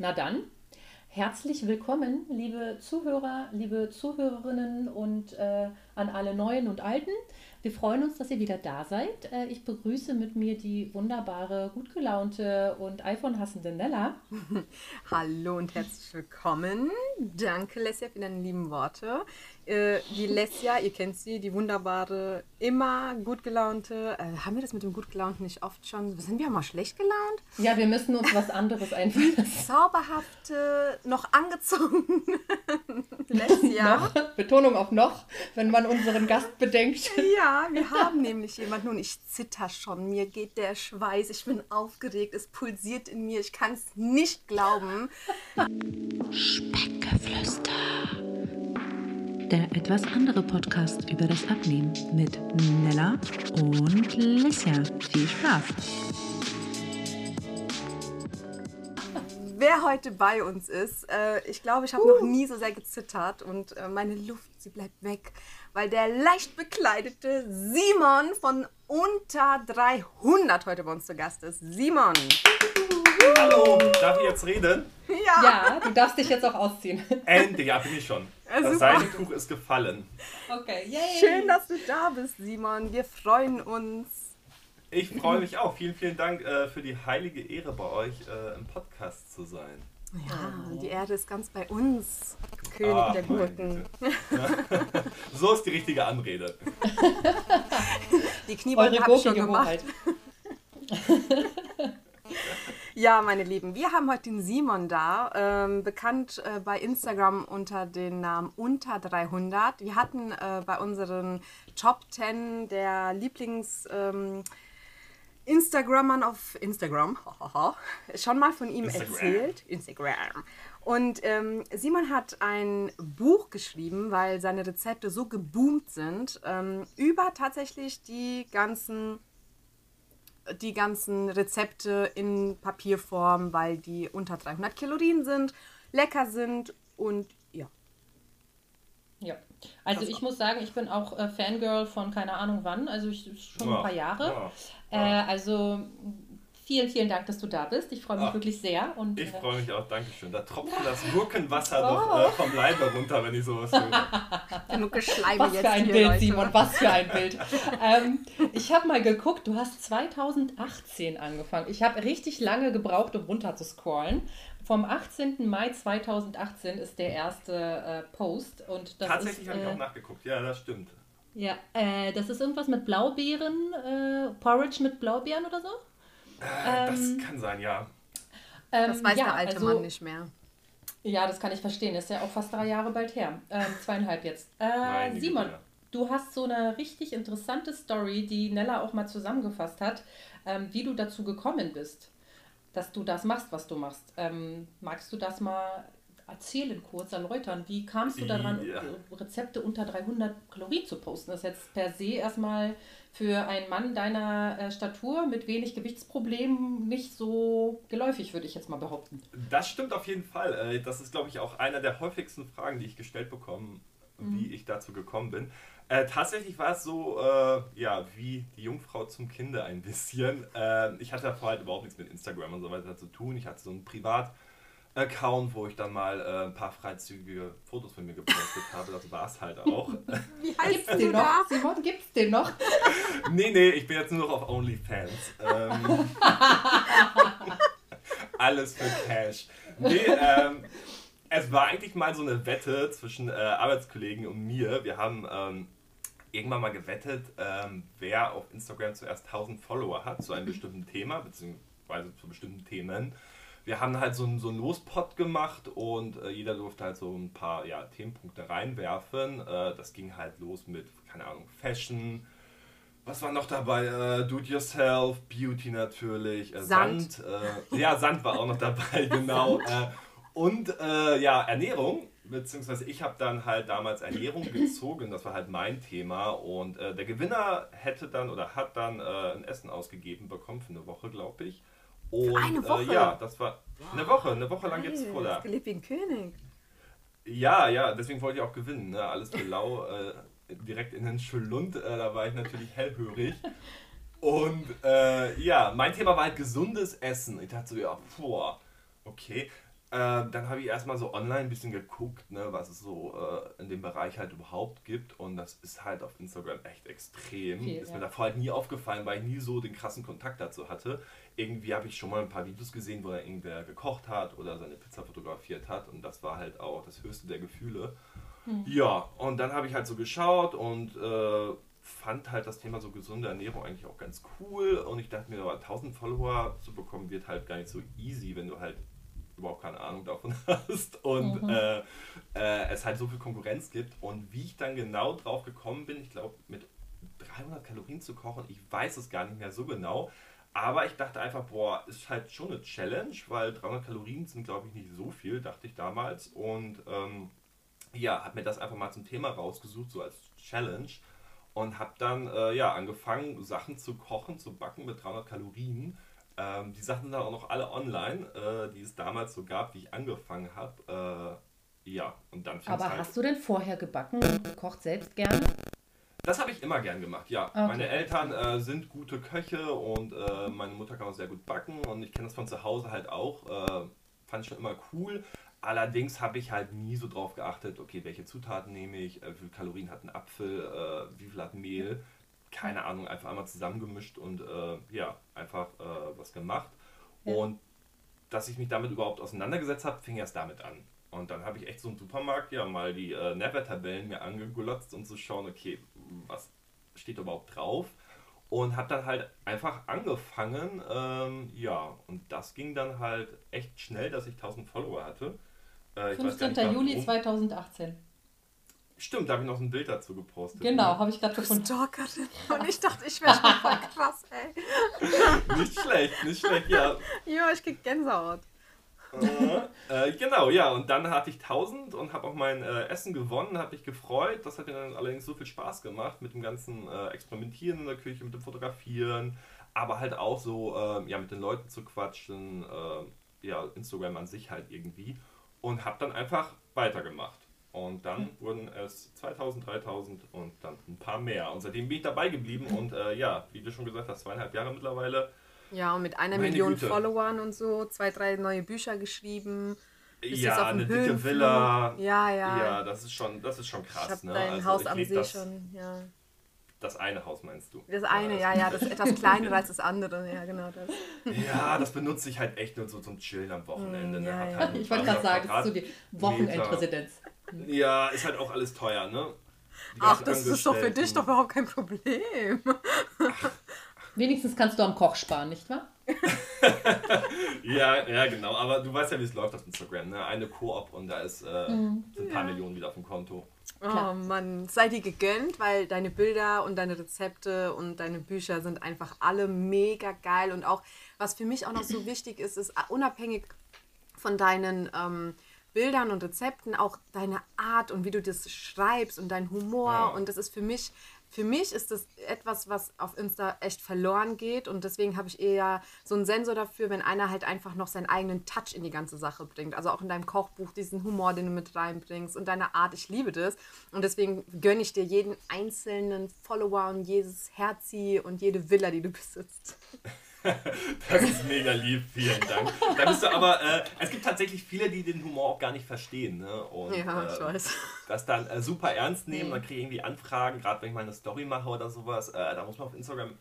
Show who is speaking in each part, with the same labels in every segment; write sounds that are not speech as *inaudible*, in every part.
Speaker 1: Na dann, herzlich willkommen, liebe Zuhörer, liebe Zuhörerinnen und äh, an alle Neuen und Alten. Wir freuen uns, dass ihr wieder da seid. Äh, ich begrüße mit mir die wunderbare, gut gelaunte und iPhone-hassende Nella. *laughs*
Speaker 2: Hallo und herzlich willkommen. Danke, Lesja, für deine lieben Worte. Äh, die Lesja, ihr kennt sie, die wunderbare, immer gut gelaunte. Äh, haben wir das mit dem gut gelaunten nicht oft schon? Sind wir auch mal schlecht gelaunt?
Speaker 1: Ja, wir müssen uns was anderes einfallen.
Speaker 2: Zauberhafte, noch angezogen. *laughs* Lesja.
Speaker 1: noch, Betonung auf noch, wenn man unseren Gast bedenkt.
Speaker 2: Ja, wir haben nämlich jemanden und ich zitter schon. Mir geht der Schweiß, ich bin aufgeregt, es pulsiert in mir, ich kann es nicht glauben.
Speaker 3: Speckgeflüster. Der etwas andere Podcast über das Abnehmen mit Nella und Lissia. Viel Spaß!
Speaker 2: Wer heute bei uns ist, äh, ich glaube, ich habe uh. noch nie so sehr gezittert und äh, meine Luft, sie bleibt weg, weil der leicht bekleidete Simon von unter 300 heute bei uns zu Gast ist. Simon!
Speaker 4: Hallo, darf ich jetzt reden?
Speaker 1: Ja. Ja, du darfst dich jetzt auch ausziehen.
Speaker 4: Endlich, ja, bin ich schon. Das Seidentuch ist gefallen.
Speaker 2: Okay, yay. Schön, dass du da bist, Simon. Wir freuen uns.
Speaker 4: Ich freue mich auch. Vielen, vielen Dank äh, für die heilige Ehre bei euch äh, im Podcast zu sein.
Speaker 2: Ja, oh. die Erde ist ganz bei uns, König ah, der Gurken. *laughs*
Speaker 4: so ist die richtige Anrede.
Speaker 2: die Kniebeuge habe ich schon gemacht. *laughs* Ja, meine Lieben, wir haben heute den Simon da, ähm, bekannt äh, bei Instagram unter dem Namen unter 300. Wir hatten äh, bei unseren Top 10 der Lieblings ähm, Instagrammern auf Instagram *laughs* schon mal von ihm Instagram. erzählt. Instagram. Und ähm, Simon hat ein Buch geschrieben, weil seine Rezepte so geboomt sind, ähm, über tatsächlich die ganzen die ganzen Rezepte in Papierform, weil die unter 300 Kalorien sind, lecker sind und ja.
Speaker 1: Ja, also ich muss sagen, ich bin auch äh, Fangirl von keine Ahnung wann, also ich, schon ja, ein paar Jahre. Ja, ja. Äh, also Vielen, vielen Dank, dass du da bist. Ich freue mich Ach, wirklich sehr. Und,
Speaker 4: ich äh, freue mich auch, Dankeschön. Da tropft das Gurkenwasser oh. doch äh, vom Leibe runter, wenn ich sowas höre. *laughs*
Speaker 2: Genug Geschleime
Speaker 1: was
Speaker 2: jetzt
Speaker 1: für ein
Speaker 2: hier,
Speaker 1: Bild,
Speaker 2: Leute.
Speaker 1: Simon, was für ein Bild. *laughs* ähm, ich habe mal geguckt, du hast 2018 angefangen. Ich habe richtig lange gebraucht, um runter zu scrollen. Vom 18. Mai 2018 ist der erste äh, Post. Und das
Speaker 4: Tatsächlich
Speaker 1: habe
Speaker 4: ich auch äh, nachgeguckt, ja, das stimmt.
Speaker 1: Ja, äh, das ist irgendwas mit Blaubeeren, äh, Porridge mit Blaubeeren oder so?
Speaker 4: Äh, das ähm, kann sein, ja.
Speaker 2: Ähm, das weiß ja, der alte also, Mann nicht mehr.
Speaker 1: Ja, das kann ich verstehen. Das ist ja auch fast drei Jahre bald her. Ähm, zweieinhalb jetzt. Äh, Simon, Güte. du hast so eine richtig interessante Story, die Nella auch mal zusammengefasst hat, ähm, wie du dazu gekommen bist, dass du das machst, was du machst. Ähm, magst du das mal erzählen, kurz erläutern? Wie kamst du daran, ja. Rezepte unter 300 Kalorien zu posten? Das ist jetzt per se erstmal für einen Mann deiner äh, Statur mit wenig Gewichtsproblemen nicht so geläufig, würde ich jetzt mal behaupten.
Speaker 4: Das stimmt auf jeden Fall. Äh, das ist, glaube ich, auch einer der häufigsten Fragen, die ich gestellt bekomme, mhm. wie ich dazu gekommen bin. Äh, tatsächlich war es so, äh, ja, wie die Jungfrau zum Kinder ein bisschen. Äh, ich hatte vorher halt überhaupt nichts mit Instagram und so weiter zu tun. Ich hatte so ein Privat- Account, wo ich dann mal äh, ein paar freizügige Fotos von mir gepostet *laughs* habe. Das war es halt auch.
Speaker 1: Wie heißt gibt's den noch? Simon, gibt's den noch?
Speaker 4: Nee, nee, ich bin jetzt nur noch auf OnlyFans. Ähm, *laughs* alles für Cash. Nee, ähm, es war eigentlich mal so eine Wette zwischen äh, Arbeitskollegen und mir. Wir haben ähm, irgendwann mal gewettet, ähm, wer auf Instagram zuerst 1000 Follower hat zu einem bestimmten Thema, beziehungsweise zu bestimmten Themen wir haben halt so einen, so einen Lospot gemacht und äh, jeder durfte halt so ein paar ja, Themenpunkte reinwerfen. Äh, das ging halt los mit, keine Ahnung, Fashion. Was war noch dabei? Äh, Do-it-yourself, Beauty natürlich, äh, Sand. Sand äh, ja, Sand war auch noch dabei, *laughs* genau. Äh, und ja, Ernährung beziehungsweise ich habe dann halt damals Ernährung gezogen, das war halt mein Thema und äh, der Gewinner hätte dann oder hat dann äh, ein Essen ausgegeben bekommen für eine Woche, glaube ich.
Speaker 2: Und, Für eine Woche?
Speaker 4: Äh, ja, das war eine Woche, eine Woche lang jetzt
Speaker 2: der. gelebt wie ein König.
Speaker 4: Ja, ja, deswegen wollte ich auch gewinnen. Ne? Alles für lau, äh, direkt in den Schlund, äh, da war ich natürlich hellhörig. Und äh, ja, mein Thema war halt gesundes Essen. Ich dachte so, ja, boah, okay. äh, dann habe ich erstmal so online ein bisschen geguckt, ne, was es so äh, in dem Bereich halt überhaupt gibt. Und das ist halt auf Instagram echt extrem. Viel, ist ja. mir davor halt nie aufgefallen, weil ich nie so den krassen Kontakt dazu hatte. Irgendwie habe ich schon mal ein paar Videos gesehen, wo da irgendwer gekocht hat oder seine Pizza fotografiert hat. Und das war halt auch das höchste der Gefühle. Hm. Ja, und dann habe ich halt so geschaut und äh, fand halt das Thema so gesunde Ernährung eigentlich auch ganz cool. Und ich dachte mir, aber 1000 Follower zu bekommen wird halt gar nicht so easy, wenn du halt überhaupt keine Ahnung davon *laughs* hast und mhm. äh, äh, es halt so viel Konkurrenz gibt. Und wie ich dann genau drauf gekommen bin, ich glaube, mit 300 Kalorien zu kochen, ich weiß es gar nicht mehr so genau. Aber ich dachte einfach, boah, ist halt schon eine Challenge, weil 300 Kalorien sind, glaube ich, nicht so viel, dachte ich damals. Und ähm, ja, habe mir das einfach mal zum Thema rausgesucht, so als Challenge. Und habe dann äh, ja, angefangen, Sachen zu kochen, zu backen mit 300 Kalorien ähm, die Sachen sind dann auch noch alle online, äh, die es damals so gab, wie ich angefangen habe. Äh, ja, und dann
Speaker 1: Aber halt hast du denn vorher gebacken und gekocht selbst gerne?
Speaker 4: Das habe ich immer gern gemacht, ja. Okay. Meine Eltern äh, sind gute Köche und äh, meine Mutter kann auch sehr gut backen und ich kenne das von zu Hause halt auch. Äh, fand ich schon immer cool. Allerdings habe ich halt nie so drauf geachtet, okay, welche Zutaten nehme ich, äh, wie viele Kalorien hat ein Apfel, äh, wie viel hat Mehl keine Ahnung, einfach einmal zusammengemischt und äh, ja, einfach äh, was gemacht. Ja. Und dass ich mich damit überhaupt auseinandergesetzt habe, fing erst damit an. Und dann habe ich echt so im Supermarkt ja mal die äh, Nährwerttabellen mir angeglotzt und zu schauen, okay, was steht überhaupt drauf? Und habe dann halt einfach angefangen, ähm, ja, und das ging dann halt echt schnell, dass ich 1000 Follower hatte.
Speaker 1: Äh, 15. Juli 2018.
Speaker 4: Stimmt, da habe ich noch ein Bild dazu gepostet.
Speaker 1: Genau, ne? habe ich gerade
Speaker 2: gefunden. Stalkerin. Und ich dachte, ich wäre schon voll *laughs* krass, ey.
Speaker 4: nicht schlecht, nicht schlecht, ja. *laughs*
Speaker 2: Ja, ich krieg Gänsehaut.
Speaker 4: Äh, äh, genau, ja, und dann hatte ich 1000 und habe auch mein äh, Essen gewonnen, habe mich gefreut. Das hat mir dann allerdings so viel Spaß gemacht mit dem ganzen äh, Experimentieren in der Küche, mit dem Fotografieren, aber halt auch so, ähm, ja, mit den Leuten zu quatschen, äh, ja, Instagram an sich halt irgendwie. Und habe dann einfach weitergemacht. Und dann wurden es 2000, 3000 und dann ein paar mehr. Und seitdem bin ich dabei geblieben und äh, ja, wie du schon gesagt hast, zweieinhalb Jahre mittlerweile.
Speaker 2: Ja, und mit einer Meine Million Güte. Followern und so, zwei, drei neue Bücher geschrieben.
Speaker 4: ja, eine dicke Villa.
Speaker 2: Ja, ja.
Speaker 4: Ja, das ist schon, das ist schon krass. Ich hab
Speaker 2: ne? dein also, Haus am See das, schon, ja.
Speaker 4: Das eine Haus meinst du?
Speaker 2: Das eine, ja, ja, das ist etwas kleiner als *laughs* das andere, ja, genau das.
Speaker 4: Ja, das benutze ich halt echt nur so zum Chillen am Wochenende.
Speaker 1: Mm, ja, ne? ja. Halt ich wollte gerade sagen, das ist so die Wochenendresidenz.
Speaker 4: Ja, ist halt auch alles teuer, ne?
Speaker 2: Ach, das ist doch für dich doch überhaupt kein Problem. *laughs*
Speaker 1: Wenigstens kannst du am Koch sparen, nicht wahr? *laughs*
Speaker 4: ja, ja, genau. Aber du weißt ja, wie es läuft auf Instagram. Ne? Eine Koop und da ist, äh, mhm. sind ein paar ja. Millionen wieder auf dem Konto.
Speaker 2: Oh Mann, sei dir gegönnt, weil deine Bilder und deine Rezepte und deine Bücher sind einfach alle mega geil. Und auch, was für mich auch noch so *clears throat* wichtig ist, ist unabhängig von deinen ähm, Bildern und Rezepten auch deine Art und wie du das schreibst und dein Humor. Ja. Und das ist für mich, für mich ist das etwas, was auf Insta echt verloren geht. Und deswegen habe ich eher so einen Sensor dafür, wenn einer halt einfach noch seinen eigenen Touch in die ganze Sache bringt. Also auch in deinem Kochbuch diesen Humor, den du mit reinbringst und deine Art. Ich liebe das. Und deswegen gönne ich dir jeden einzelnen Follower und jedes Herzi und jede Villa, die du besitzt. *laughs* *laughs*
Speaker 4: das ist mega lieb, vielen Dank. Da bist du aber, äh, es gibt tatsächlich viele, die den Humor auch gar nicht verstehen. Ne? Und,
Speaker 2: ja, ich äh, weiß.
Speaker 4: Das dann äh, super ernst nehmen, mhm. dann kriege ich irgendwie Anfragen, gerade wenn ich mal eine Story mache oder sowas. Äh, da muss man auf Instagram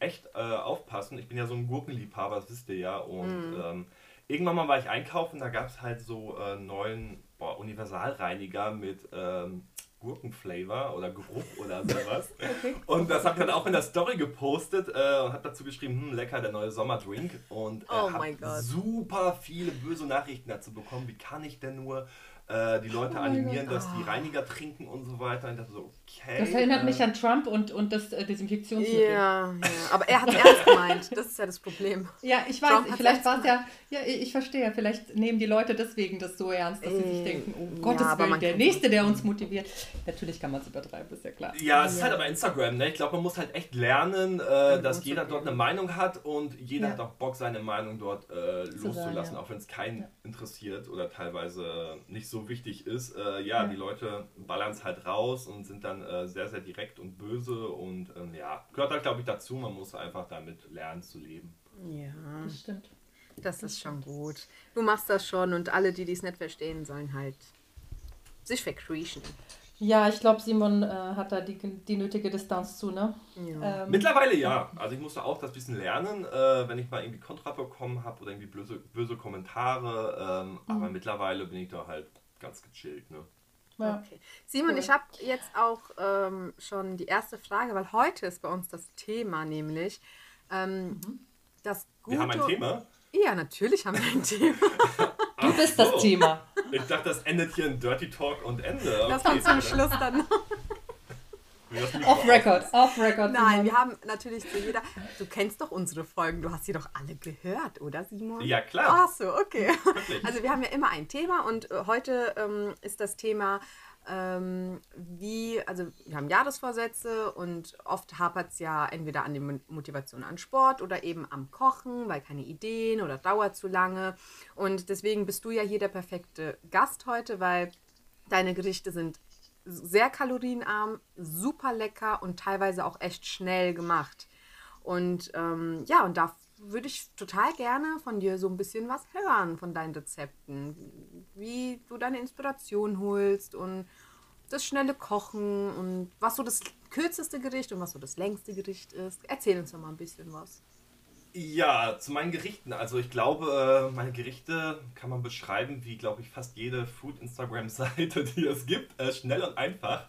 Speaker 4: echt äh, aufpassen. Ich bin ja so ein Gurkenliebhaber, das wisst ihr ja. Und mhm. ähm, irgendwann mal war ich einkaufen, da gab es halt so äh, neuen boah, Universalreiniger mit ähm, Gurkenflavor oder Geruch oder *laughs* sowas. okay. Und das habe ich dann auch in der Story gepostet äh, und habe dazu geschrieben, hm, lecker, der neue Sommerdrink. Und äh, oh habe super viele böse Nachrichten dazu bekommen. Wie kann ich denn nur äh, die Leute oh animieren, dass die ah. Reiniger trinken und so weiter. Und ich dachte so, okay.
Speaker 1: Das erinnert äh, mich an Trump und, und das äh, Desinfektionsmittel.
Speaker 2: Ja, ja, aber er hat es ernst gemeint. Das ist ja das Problem.
Speaker 1: Ja, ich weiß, vielleicht war es ja, ja, ich verstehe, vielleicht nehmen die Leute deswegen das so ernst, dass sie sich äh, denken, oh ja, Gottes Willen, der Nächste, der uns motiviert. Natürlich kann man es übertreiben, ist ja klar.
Speaker 4: Ja, es ist halt aber Instagram, ne? Ich glaube, man muss halt echt lernen, äh, dass jeder dort eine Meinung hat und jeder ja. hat auch Bock, seine Meinung dort äh, loszulassen, auch wenn es keinen interessiert oder teilweise nicht so wichtig ist. Äh, ja, die Leute ballern es halt raus und sind dann äh, sehr, sehr direkt und böse und ähm, ja, gehört halt, glaube ich, dazu. Man muss einfach damit lernen zu leben.
Speaker 2: Ja,
Speaker 1: das stimmt.
Speaker 2: Das ist schon gut. Du machst das schon und alle, die dies nicht verstehen, sollen halt sich verkriechen.
Speaker 1: Ja, ich glaube, Simon äh, hat da die, die nötige Distanz zu, ne?
Speaker 4: Ja. Ähm. Mittlerweile ja. Also ich musste auch das bisschen lernen, äh, wenn ich mal irgendwie Kontra bekommen habe oder irgendwie böse, böse Kommentare. Ähm, mhm. Aber mittlerweile bin ich da halt ganz gechillt, ne?
Speaker 2: Ja. Okay. Simon, cool. ich habe jetzt auch ähm, schon die erste Frage, weil heute ist bei uns das Thema nämlich ähm, mhm. das
Speaker 4: gute... Wir haben ein Thema?
Speaker 2: Ja, natürlich haben wir ein Thema. *laughs*
Speaker 1: du bist so. das Thema.
Speaker 4: Ich dachte, das endet hier in Dirty Talk und Ende.
Speaker 2: Das kommt zum Schluss dann noch.
Speaker 1: Off Record, off Record.
Speaker 2: Nein, wir haben natürlich zu jeder. Du kennst doch unsere Folgen, du hast sie doch alle gehört, oder Simon?
Speaker 4: Ja, klar.
Speaker 2: Ach so, okay. Also wir haben ja immer ein Thema und äh, heute ähm, ist das Thema ähm, wie, also wir haben Jahresvorsätze und oft hapert es ja entweder an der Motivation an Sport oder eben am Kochen, weil keine Ideen oder dauert zu lange. Und deswegen bist du ja hier der perfekte Gast heute, weil deine Gerichte sind sehr kalorienarm, super lecker und teilweise auch echt schnell gemacht. Und ähm, ja, und da würde ich total gerne von dir so ein bisschen was hören, von deinen Rezepten. Wie du deine Inspiration holst und das schnelle Kochen und was so das kürzeste Gericht und was so das längste Gericht ist. Erzähl uns doch mal ein bisschen was.
Speaker 4: Ja, zu meinen Gerichten. Also ich glaube, äh, meine Gerichte kann man beschreiben wie, glaube ich, fast jede Food-Instagram-Seite, *laughs* die es gibt. Äh, schnell und einfach.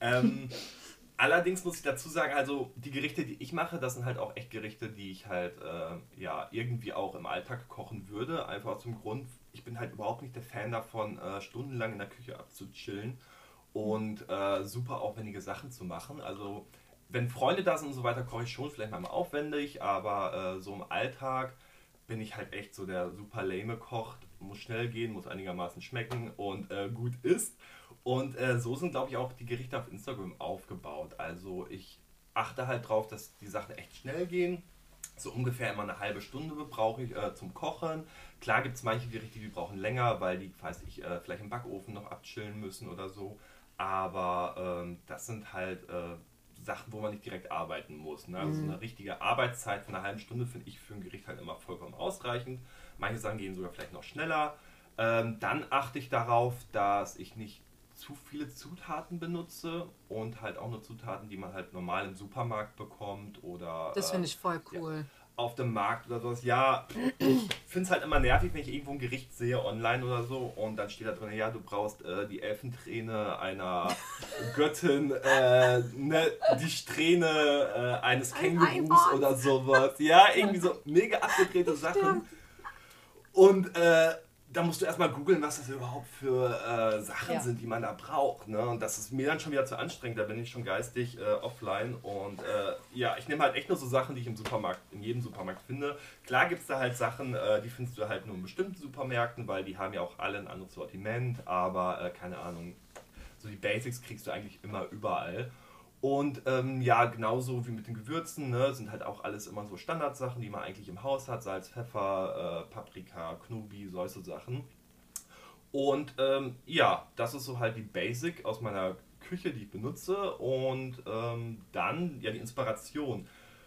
Speaker 4: Ähm, *laughs* Allerdings muss ich dazu sagen, also die Gerichte, die ich mache, das sind halt auch echt Gerichte, die ich halt äh, ja irgendwie auch im Alltag kochen würde. Einfach aus dem Grund, ich bin halt überhaupt nicht der Fan davon, äh, stundenlang in der Küche abzuchillen und äh, super aufwendige Sachen zu machen. Also wenn Freunde da sind und so weiter, koche ich schon vielleicht mal aufwendig, aber äh, so im Alltag bin ich halt echt so der super lame Koch. Muss schnell gehen, muss einigermaßen schmecken und äh, gut ist. Und äh, so sind, glaube ich, auch die Gerichte auf Instagram aufgebaut. Also ich achte halt drauf, dass die Sachen echt schnell gehen. So ungefähr immer eine halbe Stunde brauche ich äh, zum Kochen. Klar gibt es manche Gerichte, die brauchen länger, weil die, weiß ich, äh, vielleicht im Backofen noch abchillen müssen oder so. Aber ähm, das sind halt äh, Sachen, wo man nicht direkt arbeiten muss. Ne? Also mhm. so eine richtige Arbeitszeit von einer halben Stunde finde ich für ein Gericht halt immer vollkommen ausreichend. Manche Sachen gehen sogar vielleicht noch schneller. Ähm, dann achte ich darauf, dass ich nicht zu viele Zutaten benutze und halt auch nur Zutaten, die man halt normal im Supermarkt bekommt oder.
Speaker 2: Das finde ich voll cool.
Speaker 4: Ja, auf dem Markt oder sowas. Ja, ich finde es halt immer nervig, wenn ich irgendwo ein Gericht sehe online oder so und dann steht da drin, ja, du brauchst äh, die Elfenträne einer Göttin, äh, ne, die Strähne äh, eines Kängurus oder sowas. Ja, irgendwie so mega abgedrehte Sachen. Und äh, da musst du erstmal googeln, was das überhaupt für äh, Sachen ja. sind, die man da braucht. Ne? Und das ist mir dann schon wieder zu anstrengend, da bin ich schon geistig äh, offline. Und äh, ja, ich nehme halt echt nur so Sachen, die ich im Supermarkt, in jedem Supermarkt finde. Klar gibt es da halt Sachen, äh, die findest du halt nur in bestimmten Supermärkten, weil die haben ja auch alle ein anderes Sortiment, aber äh, keine Ahnung, so die Basics kriegst du eigentlich immer überall. Und ähm, ja, genauso wie mit den Gewürzen, ne, sind halt auch alles immer so Standardsachen, die man eigentlich im Haus hat. Salz, Pfeffer, äh, Paprika, Knobi, solche Sachen. Und ähm, ja, das ist so halt die Basic aus meiner Küche, die ich benutze. Und ähm, dann, ja, die Inspiration.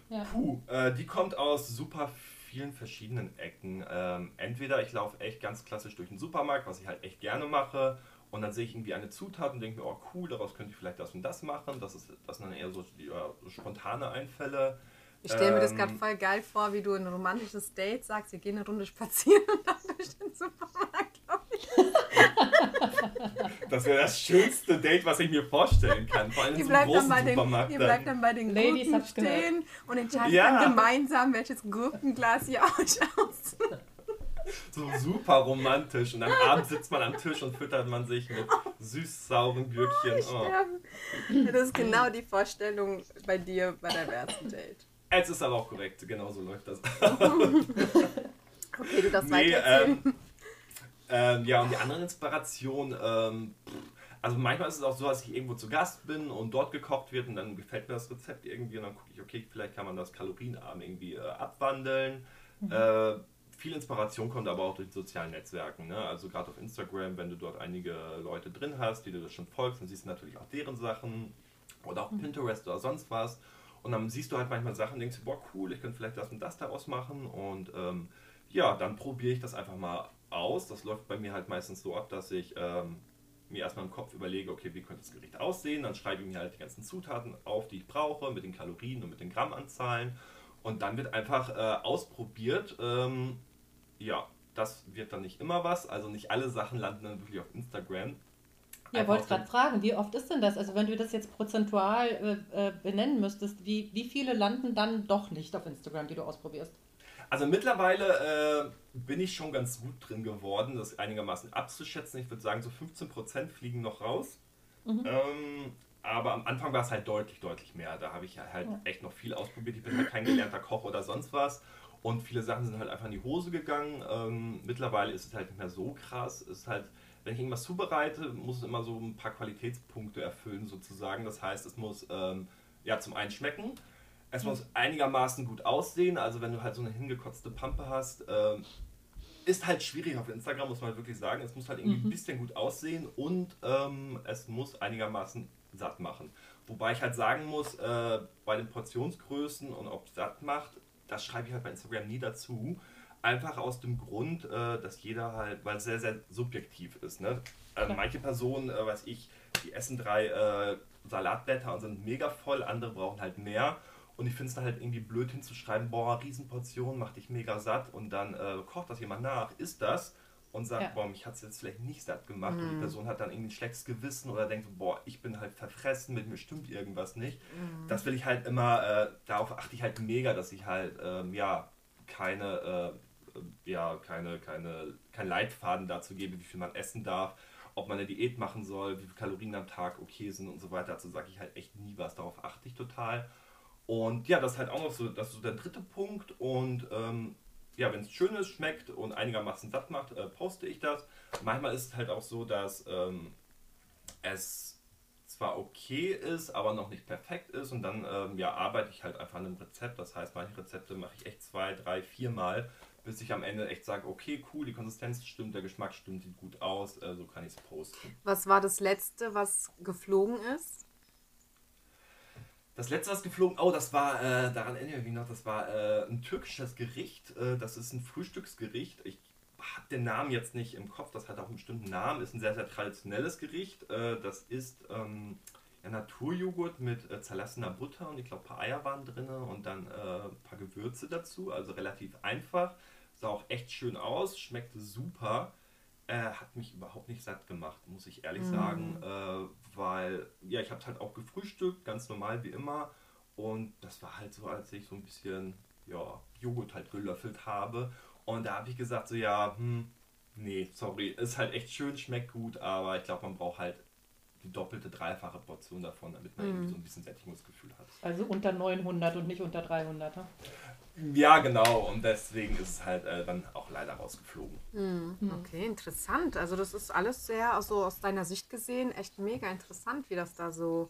Speaker 4: Ja. Puh, äh, die kommt aus super vielen verschiedenen Ecken. Ähm, entweder ich laufe echt ganz klassisch durch den Supermarkt, was ich halt echt gerne mache, und dann sehe ich irgendwie eine Zutat und denke mir, oh cool, daraus könnte ich vielleicht das und das machen. Das, ist, das sind dann eher so, ja, so spontane Einfälle.
Speaker 2: Ich stelle mir das gerade ähm, voll geil vor, wie du ein romantisches Date sagst, wir gehen eine Runde spazieren und dann durch den Supermarkt, glaube ich.
Speaker 4: Das wäre das schönste Date, was ich mir vorstellen kann. Vor allem in so einem großen
Speaker 2: dann
Speaker 4: Supermarkt.
Speaker 2: Den, ihr bleibt dann bei den Ladies Gurken stehen und entscheidet ja. dann gemeinsam, welches Gurkenglas ihr euch aus
Speaker 4: so super romantisch. Und am Abend sitzt man am Tisch und füttert man sich mit süß-sauren Gürkchen.
Speaker 2: Oh, oh. Das ist genau die Vorstellung bei dir bei deinem ersten Date.
Speaker 4: Es ist aber auch korrekt, genau so läuft das. *laughs*
Speaker 2: okay, du darfst nee, ähm,
Speaker 4: ähm, Ja, und die andere Inspiration, ähm, also manchmal ist es auch so, dass ich irgendwo zu Gast bin und dort gekocht wird und dann gefällt mir das Rezept irgendwie und dann gucke ich, okay, vielleicht kann man das kalorienarm irgendwie äh, abwandeln. Mhm. Äh, viel Inspiration kommt aber auch durch die sozialen Netzwerken. Ne? Also gerade auf Instagram, wenn du dort einige Leute drin hast, die du das schon folgst, dann siehst du natürlich auch deren Sachen oder auch mhm. Pinterest oder sonst was. Und dann siehst du halt manchmal Sachen und denkst, boah cool, ich könnte vielleicht das und das daraus machen. Und ähm, ja, dann probiere ich das einfach mal aus. Das läuft bei mir halt meistens so ab, dass ich ähm, mir erstmal im Kopf überlege, okay, wie könnte das Gericht aussehen. Dann schreibe ich mir halt die ganzen Zutaten auf, die ich brauche, mit den Kalorien und mit den Grammanzahlen. Und dann wird einfach äh, ausprobiert. Ähm, ja, das wird dann nicht immer was. Also nicht alle Sachen landen dann wirklich auf Instagram.
Speaker 1: Ja, wollte gerade fragen, wie oft ist denn das? Also wenn du das jetzt prozentual äh, äh, benennen müsstest, wie, wie viele landen dann doch nicht auf Instagram, die du ausprobierst?
Speaker 4: Also mittlerweile äh, bin ich schon ganz gut drin geworden, das einigermaßen abzuschätzen. Ich würde sagen, so 15% fliegen noch raus. Mhm. Ähm, aber am Anfang war es halt deutlich, deutlich mehr. Da habe ich halt ja. echt noch viel ausprobiert. Ich bin halt kein gelernter Koch oder sonst was. Und viele Sachen sind halt einfach in die Hose gegangen. Ähm, mittlerweile ist es halt nicht mehr so krass. Es ist halt, wenn ich irgendwas zubereite, muss es immer so ein paar Qualitätspunkte erfüllen, sozusagen. Das heißt, es muss ähm, ja zum einen schmecken. Es muss einigermaßen gut aussehen. Also wenn du halt so eine hingekotzte Pampe hast, ähm, ist halt schwierig auf Instagram, muss man wirklich sagen. Es muss halt irgendwie mhm. ein bisschen gut aussehen und ähm, es muss einigermaßen satt machen. Wobei ich halt sagen muss, äh, bei den Portionsgrößen und ob es satt macht, das schreibe ich halt bei Instagram nie dazu. Einfach aus dem Grund, äh, dass jeder halt, weil es sehr, sehr subjektiv ist. Ne? Äh, manche Personen, äh, weiß ich, die essen drei äh, Salatblätter und sind mega voll, andere brauchen halt mehr. Und ich finde es dann halt irgendwie blöd hinzuschreiben, boah, Riesenportion, macht dich mega satt und dann äh, kocht das jemand nach, isst das und sagt, ja. boah, mich hat es jetzt vielleicht nicht satt gemacht. Mhm. Und die mhm. Person hat dann irgendwie ein schlechtes Gewissen oder denkt, boah, ich bin halt verfressen, mit mir stimmt irgendwas nicht. Mhm. Das will ich halt immer, äh, darauf achte ich halt mega, dass ich halt, ähm, ja, keine, äh, ja, keine, keine, kein Leitfaden dazu gebe, wie viel man essen darf, ob man eine Diät machen soll, wie viele Kalorien am Tag okay sind und so weiter. Dazu sage ich halt echt nie was, darauf achte ich total. Und ja, das ist halt auch noch so, das ist so der dritte Punkt. Und ähm, ja, wenn es schön ist, schmeckt und einigermaßen satt macht, äh, poste ich das. Manchmal ist es halt auch so, dass ähm, es zwar okay ist, aber noch nicht perfekt ist. Und dann ähm, ja, arbeite ich halt einfach an einem Rezept. Das heißt, manche Rezepte mache ich echt zwei, drei, vier Mal, bis ich am Ende echt sage, okay, cool, die Konsistenz stimmt, der Geschmack stimmt, sieht gut aus, äh, so kann ich es posten.
Speaker 2: Was war das letzte, was geflogen ist?
Speaker 4: Das letzte, was geflogen, oh, das war, äh, daran erinnere ich mich noch, das war äh, ein türkisches Gericht. Äh, das ist ein Frühstücksgericht. Ich habe den Namen jetzt nicht im Kopf, das hat auch einen bestimmten Namen. Ist ein sehr, sehr traditionelles Gericht. Äh, das ist ähm, ja, Naturjoghurt mit äh, zerlassener Butter und ich glaube, ein paar Eier waren drin und dann äh, ein paar Gewürze dazu. Also relativ einfach. Sah auch echt schön aus, schmeckte super äh, hat mich überhaupt nicht satt gemacht, muss ich ehrlich mhm. sagen. Äh, weil, ja, ich habe halt auch gefrühstückt, ganz normal wie immer. Und das war halt so, als ich so ein bisschen, ja, Joghurt halt gelöffelt habe. Und da habe ich gesagt, so, ja, hm, nee, sorry, ist halt echt schön, schmeckt gut, aber ich glaube, man braucht halt die doppelte, dreifache Portion davon, damit man mhm. irgendwie so ein bisschen Sättigungsgefühl hat.
Speaker 1: Also unter 900 und nicht unter 300,
Speaker 4: ne? Ja, genau. Und deswegen ist es halt äh, dann auch leider rausgeflogen.
Speaker 2: Mhm. Okay, interessant. Also das ist alles sehr, also aus deiner Sicht gesehen, echt mega interessant, wie das da so,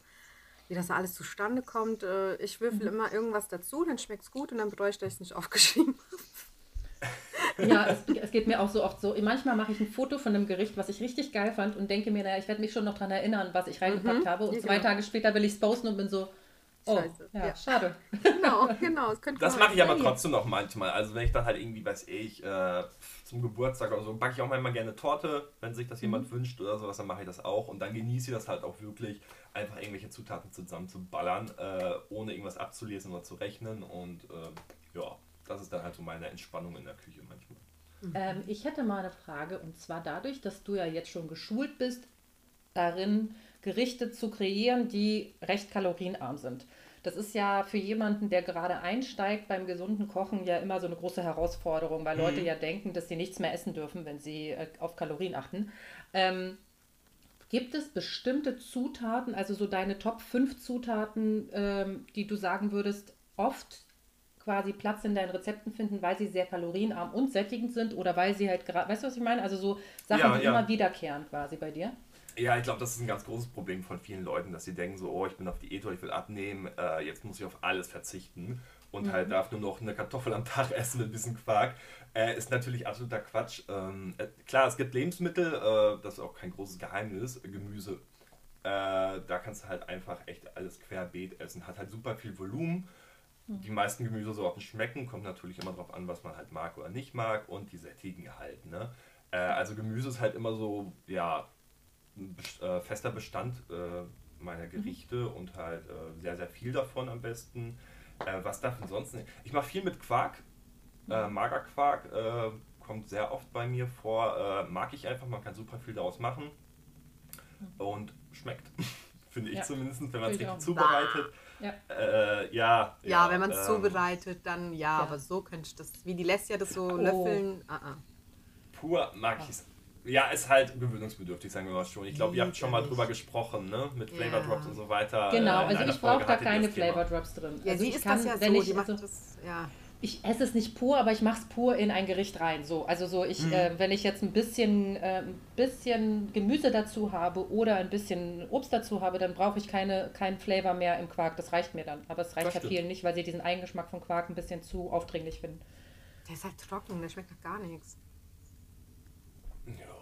Speaker 2: wie das da alles zustande kommt. Äh, ich würfel mhm. immer irgendwas dazu, dann schmeckt es gut und dann bereue ich, dass ich es nicht aufgeschrieben habe.
Speaker 1: Ja, es, es, geht mir auch so oft so. Manchmal mache ich ein Foto von einem Gericht, was ich richtig geil fand und denke mir, naja, ich werde mich schon noch daran erinnern, was ich reingepackt mhm, habe. Und zwei genau. Tage später will ich es posten und bin so, Oh, Scheiße. Ja, ja, schade.
Speaker 2: Genau, genau.
Speaker 4: Das, das mache ich aber trotzdem noch manchmal. Also wenn ich dann halt irgendwie, weiß ich, äh, zum Geburtstag oder so, backe ich auch manchmal gerne Torte, wenn sich das jemand mhm. wünscht oder sowas, dann mache ich das auch. Und dann genieße ich das halt auch wirklich, einfach irgendwelche Zutaten zusammen zu ballern, äh, ohne irgendwas abzulesen oder zu rechnen. Und äh, ja, das ist dann halt so meine Entspannung in der Küche manchmal.
Speaker 1: Mhm. Ähm, ich hätte mal eine Frage und zwar dadurch, dass du ja jetzt schon geschult bist, darin Gerichte zu kreieren, die recht kalorienarm sind. Das ist ja für jemanden, der gerade einsteigt beim gesunden Kochen, ja immer so eine große Herausforderung, weil mhm. Leute ja denken, dass sie nichts mehr essen dürfen, wenn sie äh, auf Kalorien achten. Ähm, gibt es bestimmte Zutaten, also so deine Top 5 Zutaten, ähm, die du sagen würdest, oft quasi Platz in deinen Rezepten finden, weil sie sehr kalorienarm und sättigend sind oder weil sie halt gerade, weißt du, was ich meine? Also so Sachen, ja, die ja. immer wiederkehren quasi bei dir.
Speaker 4: Ja, ich glaube, das ist ein ganz großes Problem von vielen Leuten, dass sie denken so, oh, ich bin auf Diät oder ich will abnehmen, äh, jetzt muss ich auf alles verzichten und mhm. halt darf nur noch eine Kartoffel am Tag *laughs* essen mit ein bisschen Quark. Äh, ist natürlich absoluter Quatsch. Ähm, äh, klar, es gibt Lebensmittel, äh, das ist auch kein großes Geheimnis, Gemüse. Äh, da kannst du halt einfach echt alles querbeet essen. Hat halt super viel Volumen. Die meisten Gemüsesorten schmecken, kommt natürlich immer darauf an, was man halt mag oder nicht mag und die sättigen halt. Ne? Äh, also Gemüse ist halt immer so, ja, ein äh, fester Bestand äh, meiner mhm. Gerichte mhm. und halt äh, sehr, sehr viel davon am besten. Äh, was darf ansonsten? Ich mache viel mit Quark, äh, mhm. Magerquark kommt sehr oft bei mir vor. mag ich einfach, man kann super viel daraus machen mhm. und schmeckt. *laughs* Finde ich ja. zumindest, wenn man es richtig zubereitet. Ja. Äh, ja,
Speaker 2: ja, ja, wenn man es ähm, zubereitet, dann ja, ja, aber so könnte ich das, wie die lässt ja das so oh. löffeln. Uh -uh.
Speaker 4: Pur mag ich es. Ja, ist halt gewöhnungsbedürftig, sagen wir mal schon. Ich glaube, ihr habt schon mal drüber gesprochen, ne? Mit Flavor Drops und so weiter.
Speaker 1: Genau, äh, also ich brauche da keine Flavor Drops drin.
Speaker 2: Ja,
Speaker 1: also
Speaker 2: sie ist kann, das ja so, die macht also, das, ja
Speaker 1: ich esse es nicht pur, aber ich mache es pur in ein Gericht rein. So, also so ich, mhm. äh, wenn ich jetzt ein bisschen, äh, ein bisschen Gemüse dazu habe oder ein bisschen Obst dazu habe, dann brauche ich keine, keinen Flavor mehr im Quark. Das reicht mir dann. Aber es reicht ja vielen nicht, weil sie diesen Eigengeschmack von Quark ein bisschen zu aufdringlich finden.
Speaker 2: Der ist halt trocken, der schmeckt doch gar nichts.
Speaker 4: Ja.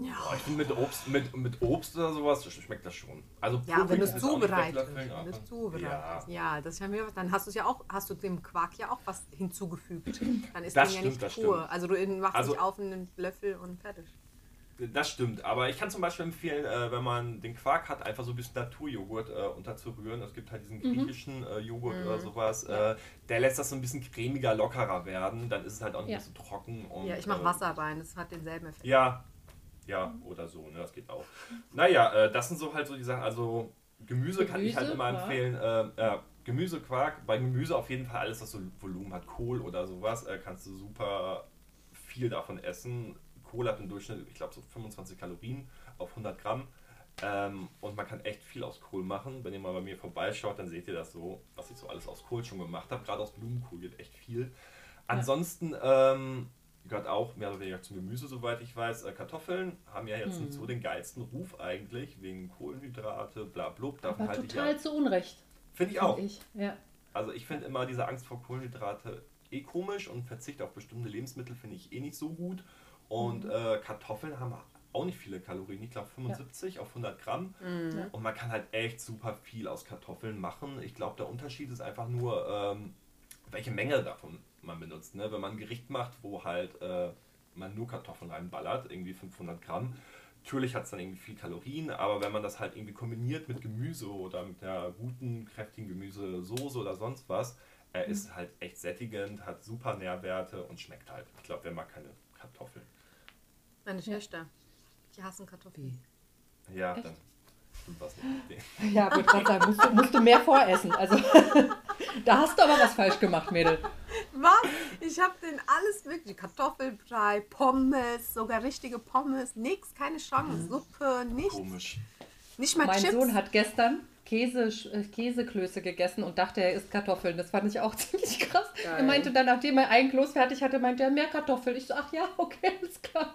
Speaker 4: Ja. Oh, ich finde mit Obst, mit, mit Obst oder sowas schmeckt das schon. Also
Speaker 2: ja, wenn du es zubereitest. Wenn du es zubereitest. Ja. ja, das haben wir, dann hast du ja auch, hast du dem Quark ja auch was hinzugefügt. Dann ist das der ja nicht pur. Also du machst also, nicht auf einen Löffel und fertig.
Speaker 4: Das stimmt, aber ich kann zum Beispiel empfehlen, äh, wenn man den Quark hat, einfach so ein bisschen Naturjoghurt äh, unterzurühren. Es gibt halt diesen mhm. griechischen äh, Joghurt mhm. oder sowas. Ja. Äh, der lässt das so ein bisschen cremiger, lockerer werden. Dann ist es halt auch nicht ja. so trocken. Und,
Speaker 2: ja, ich mache äh, Wasser rein, das hat denselben Effekt.
Speaker 4: Ja, ja, oder so, ne? Das geht auch. Naja, äh, das sind so halt so die Sachen. Also Gemüse, Gemüse kann ich halt immer Quark. empfehlen. Äh, Gemüse, Quark, bei Gemüse auf jeden Fall alles, was so Volumen hat, Kohl oder sowas, äh, kannst du super viel davon essen. Kohl hat im Durchschnitt, ich glaube, so 25 Kalorien auf 100 Gramm. Ähm, und man kann echt viel aus Kohl machen. Wenn ihr mal bei mir vorbeischaut, dann seht ihr das so, was ich so alles aus Kohl schon gemacht habe. Gerade aus Blumenkohl geht echt viel. Ansonsten ähm, gehört auch mehr oder weniger zum Gemüse, soweit ich weiß. Äh, Kartoffeln haben ja jetzt hm. nicht so den geilsten Ruf eigentlich, wegen Kohlenhydrate, bla blub.
Speaker 1: Davon Aber total ja, zu Unrecht.
Speaker 4: Finde ich auch. Ich. Ja. Also ich finde immer diese Angst vor Kohlenhydrate eh komisch und Verzicht auf bestimmte Lebensmittel finde ich eh nicht so gut. Und mhm. äh, Kartoffeln haben auch nicht viele Kalorien, ich glaube 75 ja. auf 100 Gramm. Mhm. Und man kann halt echt super viel aus Kartoffeln machen. Ich glaube, der Unterschied ist einfach nur, ähm, welche Menge davon man benutzt. Ne? Wenn man ein Gericht macht, wo halt äh, man nur Kartoffeln reinballert, irgendwie 500 Gramm, natürlich hat es dann irgendwie viel Kalorien, aber wenn man das halt irgendwie kombiniert mit Gemüse oder mit einer guten, kräftigen Gemüsesoße oder sonst was, äh, mhm. ist halt echt sättigend, hat super Nährwerte und schmeckt halt. Ich glaube, wer mag keine Kartoffeln?
Speaker 2: Meine Schwester, die hassen Kartoffeln.
Speaker 4: Ja, Echt? dann was
Speaker 1: Ja, wollte gerade sagen, musst du, musst du mehr voressen. Also, *laughs* da hast du aber was falsch gemacht, Mädel.
Speaker 2: Was? Ich habe den alles wirklich. Kartoffelbrei, Pommes, sogar richtige Pommes. Nix, keine Chance. Mhm. Suppe, nichts. Komisch. Nicht mal
Speaker 1: mein
Speaker 2: Chips.
Speaker 1: Sohn hat gestern Käse, äh, Käseklöße gegessen und dachte, er isst Kartoffeln. Das fand ich auch *laughs* ziemlich krass. Geil. Er meinte dann, nachdem er ein Kloß fertig hatte, meinte er, mehr Kartoffeln. Ich so, ach ja, okay, *laughs* alles klar.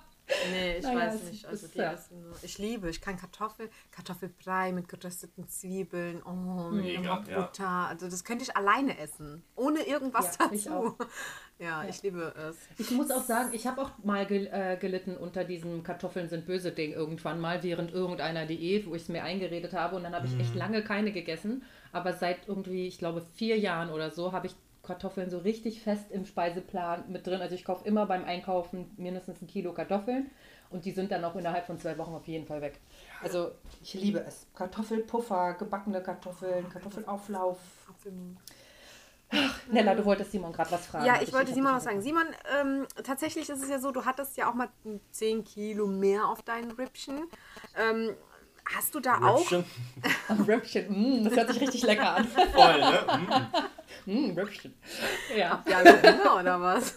Speaker 2: Nee, ich naja, weiß nicht. Also die ja. essen nur. Ich liebe, ich kann Kartoffel, Kartoffelbrei mit gerösteten Zwiebeln, oh, mit Butter. Ja. Also das könnte ich alleine essen. Ohne irgendwas ja, dazu. Ich *laughs* ja, ich liebe es.
Speaker 1: Ich muss auch sagen, ich habe auch mal gel äh, gelitten unter diesem Kartoffeln sind böse Ding irgendwann mal während irgendeiner Diät, wo ich es mir eingeredet habe und dann habe ich mhm. echt lange keine gegessen. Aber seit irgendwie, ich glaube, vier Jahren oder so habe ich Kartoffeln so richtig fest im Speiseplan mit drin. Also ich kaufe immer beim Einkaufen mindestens ein Kilo Kartoffeln und die sind dann auch innerhalb von zwei Wochen auf jeden Fall weg. Also ich liebe es. Kartoffelpuffer, gebackene Kartoffeln, Kartoffelauflauf. Ach, Nella, du wolltest Simon gerade was fragen.
Speaker 2: Ja, ich wollte Simon was sagen. Simon, ähm, tatsächlich ist es ja so, du hattest ja auch mal 10 Kilo mehr auf deinen Rippchen. Ähm, Hast du da Röpchen.
Speaker 1: auch. *laughs* Röpchen, mm, das hört sich richtig lecker an. *laughs* Voll, ne? Mm. mm Röpchen. Ja. Habt ihr alle Hunger oder was?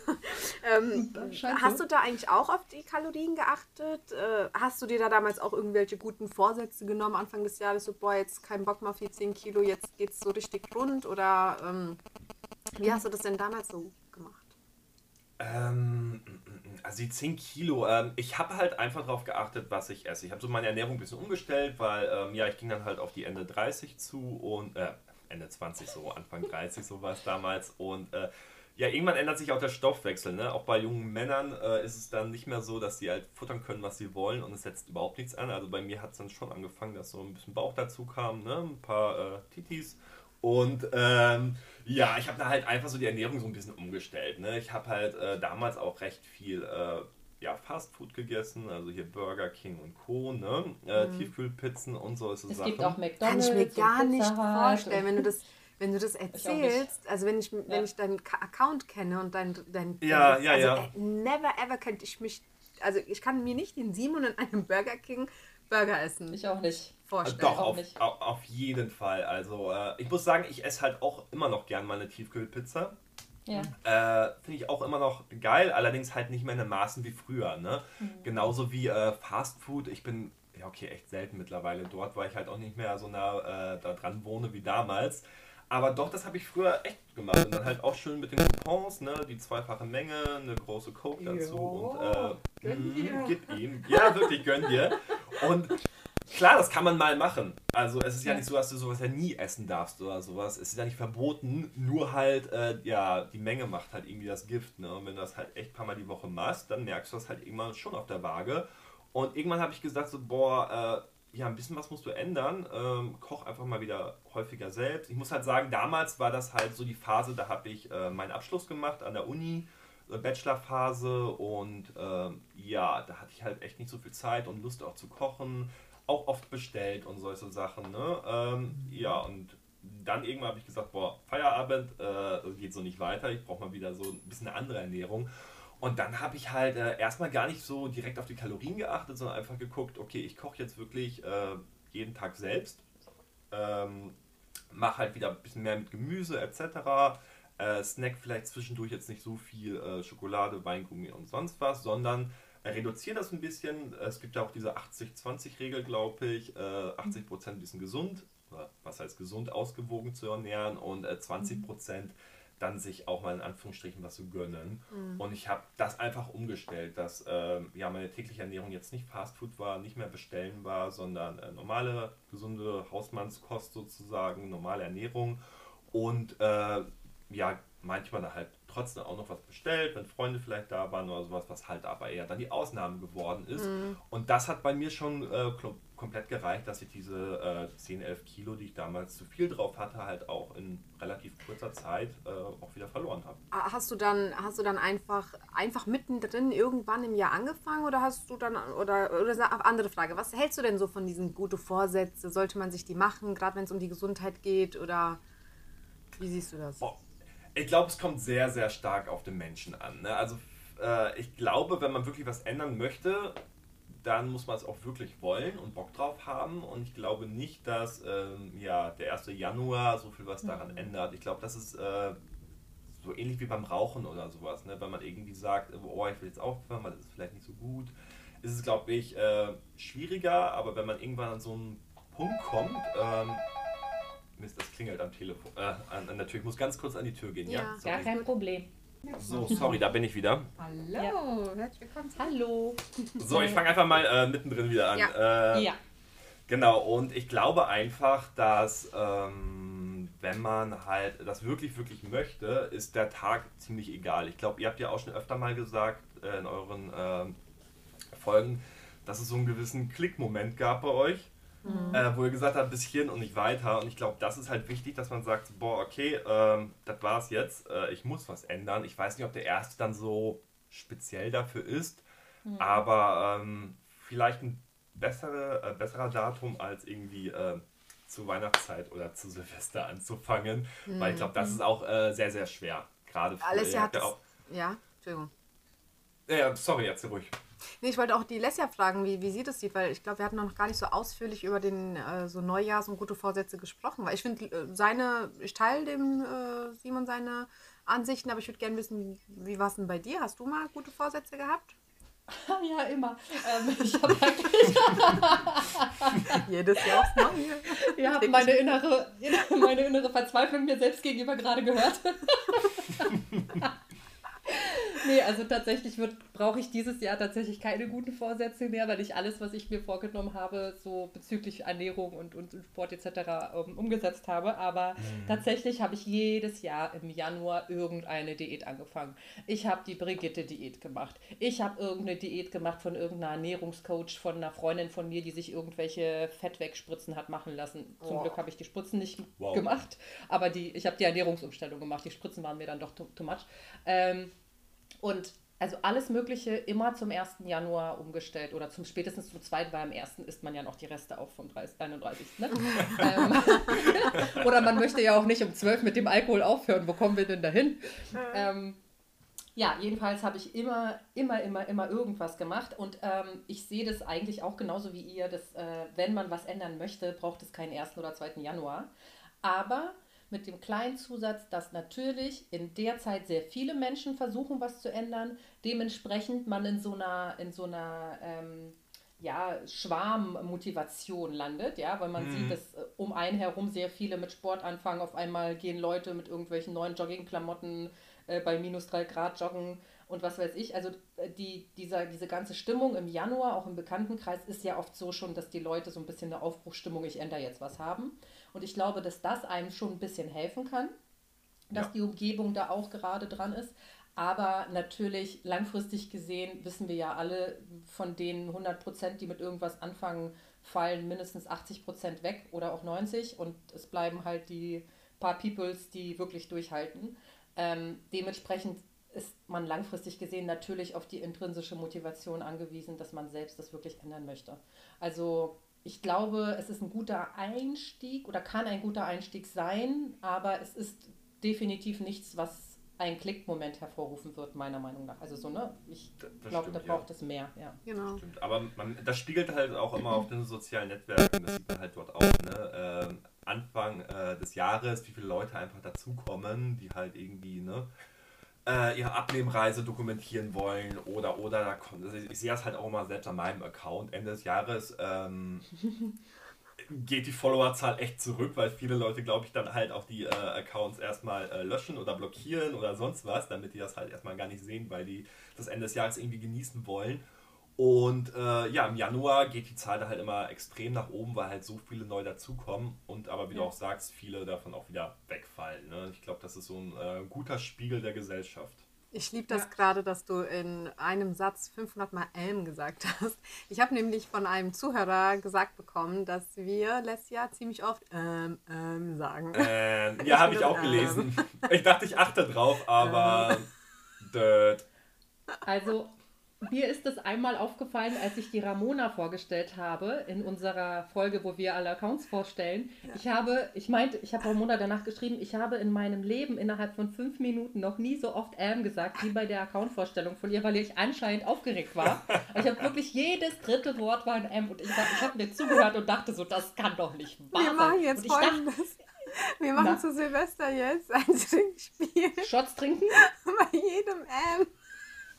Speaker 1: ähm, hast so. du da eigentlich auch auf die Kalorien geachtet? Äh, hast du dir da damals auch irgendwelche guten Vorsätze genommen, Anfang des Jahres, so, boah, jetzt kein Bock mehr auf die 10 Kilo, jetzt geht's so richtig rund? Oder ähm, wie hast du das denn damals so gemacht?
Speaker 4: Ähm, also die 10 Kilo, ähm, ich habe halt einfach darauf geachtet, was ich esse. Ich habe so meine Ernährung ein bisschen umgestellt, weil ähm, ja, ich ging dann halt auf die Ende 30 zu und äh, Ende 20 so, Anfang 30 so war es damals und äh, ja, irgendwann ändert sich auch der Stoffwechsel. Ne? Auch bei jungen Männern äh, ist es dann nicht mehr so, dass sie halt futtern können, was sie wollen und es setzt überhaupt nichts an. Also bei mir hat es dann schon angefangen, dass so ein bisschen Bauch dazu kam, ne? ein paar äh, Titis Und ähm, ja, ich habe da halt einfach so die Ernährung so ein bisschen umgestellt. Ne? Ich habe halt äh, damals auch recht viel äh, ja, Fast Food gegessen, also hier Burger King und Co. Ne? Äh, mhm. Tiefkühlpizzen und so ist es Sachen. gibt auch McDonald's. Kann ich mir gar
Speaker 2: nicht vorstellen, wenn du das wenn du das *laughs* erzählst, also wenn ich, wenn ich deinen Account kenne und dein, dein ja, ja, also ja. never ever könnte ich mich, also ich kann mir nicht den Simon in einem Burger King Burger essen.
Speaker 1: Ich auch nicht.
Speaker 4: Vorstellen. Doch, auf, auf, auf, jeden Fall. Also äh, ich muss sagen, ich esse halt auch immer noch gern mal eine Tiefkühlpizza. Ja. Äh, Finde ich auch immer noch geil, allerdings halt nicht mehr in den Maßen wie früher. Ne? Mhm. Genauso wie äh, Fast Food. Ich bin, ja okay, echt selten mittlerweile dort, weil ich halt auch nicht mehr so nah äh, da dran wohne wie damals. Aber doch, das habe ich früher echt gemacht. Und dann halt auch schön mit den Coupons, ne? Die zweifache Menge, eine große Coke dazu jo, und äh, dir. gib ihm. Ja, wirklich, gönn dir. Und klar, das kann man mal machen. Also es ist ja nicht so, dass du sowas ja nie essen darfst oder sowas. Es ist ja nicht verboten, nur halt, äh, ja, die Menge macht halt irgendwie das Gift. Ne? Und wenn du das halt echt ein paar Mal die Woche machst, dann merkst du das halt irgendwann schon auf der Waage. Und irgendwann habe ich gesagt, so, boah, äh, ja, ein bisschen was musst du ändern. Ähm, koch einfach mal wieder häufiger selbst. Ich muss halt sagen, damals war das halt so die Phase, da habe ich äh, meinen Abschluss gemacht an der Uni, äh, Bachelorphase und äh, ja, da hatte ich halt echt nicht so viel Zeit und Lust auch zu kochen. Auch oft bestellt und solche Sachen. Ne? Ähm, ja, und dann irgendwann habe ich gesagt, boah, Feierabend äh, geht so nicht weiter. Ich brauche mal wieder so ein bisschen eine andere Ernährung. Und dann habe ich halt äh, erstmal gar nicht so direkt auf die Kalorien geachtet, sondern einfach geguckt, okay, ich koche jetzt wirklich äh, jeden Tag selbst. Ähm, mache halt wieder ein bisschen mehr mit Gemüse etc. Äh, snack vielleicht zwischendurch jetzt nicht so viel äh, Schokolade, Weingummi und sonst was, sondern äh, reduziere das ein bisschen. Es gibt ja auch diese 80-20-Regel, glaube ich. 80% äh, ein bisschen gesund, was heißt gesund, ausgewogen zu ernähren und 20% mhm dann sich auch mal in Anführungsstrichen was zu gönnen. Mhm. Und ich habe das einfach umgestellt, dass äh, ja meine tägliche Ernährung jetzt nicht Fastfood war, nicht mehr bestellen war, sondern äh, normale, gesunde Hausmannskost sozusagen, normale Ernährung. Und äh, ja, manchmal halt trotzdem auch noch was bestellt, wenn Freunde vielleicht da waren oder sowas, was halt aber eher dann die Ausnahme geworden ist. Mhm. Und das hat bei mir schon äh, komplett gereicht, dass ich diese äh, 10, 11 Kilo, die ich damals zu viel drauf hatte, halt auch in relativ kurzer Zeit äh, auch wieder verloren habe.
Speaker 2: Ah, hast du dann, hast du dann einfach, einfach mittendrin irgendwann im Jahr angefangen oder hast du dann, oder, oder eine andere Frage, was hältst du denn so von diesen guten Vorsätzen? Sollte man sich die machen, gerade wenn es um die Gesundheit geht oder wie siehst du das?
Speaker 4: Oh, ich glaube, es kommt sehr, sehr stark auf den Menschen an. Ne? Also äh, ich glaube, wenn man wirklich was ändern möchte, dann muss man es auch wirklich wollen und Bock drauf haben. Und ich glaube nicht, dass ähm, ja, der 1. Januar so viel was daran mhm. ändert. Ich glaube, das ist äh, so ähnlich wie beim Rauchen oder sowas. Ne? Wenn man irgendwie sagt, oh, ich will jetzt aufhören, weil das ist vielleicht nicht so gut, ist es, glaube ich, äh, schwieriger. Aber wenn man irgendwann an so einen Punkt kommt, ähm, Mist, das klingelt am Telefon. Äh, an, an der Tür. Ich muss ganz kurz an die Tür gehen, ja?
Speaker 1: ja? Gar kein Problem.
Speaker 4: So, sorry, da bin ich wieder.
Speaker 2: Hallo, ja. herzlich willkommen.
Speaker 1: Hallo.
Speaker 4: So, ich fange einfach mal äh, mittendrin wieder an. Ja. Äh, ja. Genau, und ich glaube einfach, dass ähm, wenn man halt das wirklich, wirklich möchte, ist der Tag ziemlich egal. Ich glaube, ihr habt ja auch schon öfter mal gesagt äh, in euren ähm, Folgen, dass es so einen gewissen Klickmoment gab bei euch Mhm. Äh, wo ihr gesagt habt, bis hierhin und nicht weiter. Und ich glaube, das ist halt wichtig, dass man sagt, boah, okay, ähm, das war's jetzt, äh, ich muss was ändern. Ich weiß nicht, ob der erste dann so speziell dafür ist, mhm. aber ähm, vielleicht ein bessere, äh, besserer Datum als irgendwie äh, zu Weihnachtszeit oder zu Silvester *laughs* anzufangen, mhm. weil ich glaube, das mhm. ist auch äh, sehr, sehr schwer. Gerade für
Speaker 2: Alles ja, ja, Entschuldigung.
Speaker 4: Ja, sorry, erzähl ruhig.
Speaker 2: Nee, ich wollte auch die Lesja fragen, wie, wie sie das sieht, weil ich glaube, wir hatten noch gar nicht so ausführlich über den äh, so Neujahrs- und gute Vorsätze gesprochen. Weil ich finde, äh, seine, ich teile dem äh, Simon seine Ansichten, aber ich würde gerne wissen, wie war es denn bei dir? Hast du mal gute Vorsätze gehabt? *laughs*
Speaker 1: Ja, immer. Ähm, *laughs* ich habe eigentlich *laughs*
Speaker 2: jedes Jahr aufs Neue.
Speaker 1: Ihr habt meine innere, meine innere Verzweiflung mir selbst gegenüber gerade gehört. Nee, also tatsächlich brauche ich dieses Jahr tatsächlich keine guten Vorsätze mehr, weil ich alles, was ich mir vorgenommen habe, so bezüglich Ernährung und, und Sport etc. Um, ähm, umgesetzt habe. Aber mhm. tatsächlich habe ich jedes Jahr im Januar irgendeine Diät angefangen. Ich habe die Brigitte-Diät gemacht. Ich habe irgendeine Diät gemacht von irgendeiner Ernährungscoach, von einer Freundin von mir, die sich irgendwelche Fettwegspritzen hat machen lassen. Zum oh. Glück habe ich die Spritzen nicht wow. gemacht, aber die, ich habe die Ernährungsumstellung gemacht. Die Spritzen waren mir dann doch too, too much. Ähm, und also alles Mögliche immer zum 1. Januar umgestellt oder zum spätestens zum 2., weil am 1. isst man ja noch die Reste auf vom 30, 31. Ne? *laughs* ähm, *laughs* oder man möchte ja auch nicht um 12 mit dem Alkohol aufhören. Wo kommen wir denn dahin? Ähm, ja, jedenfalls habe ich immer, immer, immer, immer irgendwas gemacht und ähm, ich sehe das eigentlich auch genauso wie ihr, dass äh, wenn man was ändern möchte, braucht es keinen 1. oder 2. Januar. Aber mit dem kleinen Zusatz, dass natürlich in der Zeit sehr viele Menschen versuchen, was zu ändern, dementsprechend man in so einer, in so einer ähm, ja, Schwarmmotivation landet, ja, weil man mhm. sieht, dass äh, um einen herum sehr viele mit Sport anfangen, auf einmal gehen Leute mit irgendwelchen neuen Joggingklamotten äh, bei minus drei Grad joggen und was weiß ich. Also äh, die, dieser, diese ganze Stimmung im Januar, auch im Bekanntenkreis, ist ja oft so schon, dass die Leute so ein bisschen eine Aufbruchstimmung, ich ändere jetzt was haben. Und ich glaube, dass das einem schon ein bisschen helfen kann, dass ja. die Umgebung da auch gerade dran ist. Aber natürlich langfristig gesehen wissen wir ja alle, von den 100 Prozent, die mit irgendwas anfangen, fallen mindestens 80 Prozent weg oder auch 90 und es bleiben halt die paar Peoples, die wirklich durchhalten. Ähm, dementsprechend ist man langfristig gesehen natürlich auf die intrinsische Motivation angewiesen, dass man selbst das wirklich ändern möchte. Also ich glaube, es ist ein guter Einstieg oder kann ein guter Einstieg sein, aber es ist definitiv nichts, was einen Klickmoment hervorrufen wird, meiner Meinung nach. Also so, ne? Ich glaube, da braucht ja. es mehr, ja.
Speaker 4: Genau. Das stimmt. Aber man, das spiegelt halt auch immer auf den sozialen Netzwerken, das sieht man halt dort auch, ne? Ähm, Anfang äh, des Jahres, wie viele Leute einfach dazukommen, die halt irgendwie, ne? Äh, ihre Abnehmreise dokumentieren wollen oder oder da kommt, also ich sehe das halt auch immer selbst an meinem Account Ende des Jahres ähm, *laughs* geht die Followerzahl echt zurück, weil viele Leute, glaube ich, dann halt auch die äh, Accounts erstmal äh, löschen oder blockieren oder sonst was, damit die das halt erstmal gar nicht sehen, weil die das Ende des Jahres irgendwie genießen wollen. Und äh, ja, im Januar geht die Zahl da halt immer extrem nach oben, weil halt so viele neu dazukommen und aber wie ja. du auch sagst, viele davon auch wieder wegfallen. Ne? Ich glaube, das ist so ein äh, guter Spiegel der Gesellschaft.
Speaker 2: Ich liebe das ja. gerade, dass du in einem Satz 500 Mal Elm gesagt hast. Ich habe nämlich von einem Zuhörer gesagt bekommen, dass wir letztes Jahr ziemlich oft ähm, ähm sagen.
Speaker 4: Ähm, *laughs* ja, habe ich auch ähm. gelesen. Ich dachte, ich achte drauf, aber.
Speaker 1: Ähm. Also, mir ist das einmal aufgefallen, als ich die Ramona vorgestellt habe in unserer Folge, wo wir alle Accounts vorstellen. Ja. Ich habe, ich meinte, ich habe Ramona danach geschrieben, ich habe in meinem Leben innerhalb von fünf Minuten noch nie so oft Am gesagt wie bei der Account-Vorstellung von ihr, weil ich anscheinend aufgeregt war. ich habe wirklich jedes dritte Wort war ein M und ich, ich habe mir zugehört und dachte so, das kann doch nicht
Speaker 2: wahr sein. Wir machen jetzt folgendes. Wir machen Na? zu Silvester jetzt ein Trinkspiel.
Speaker 1: Shots trinken? *laughs*
Speaker 2: Bei jedem M.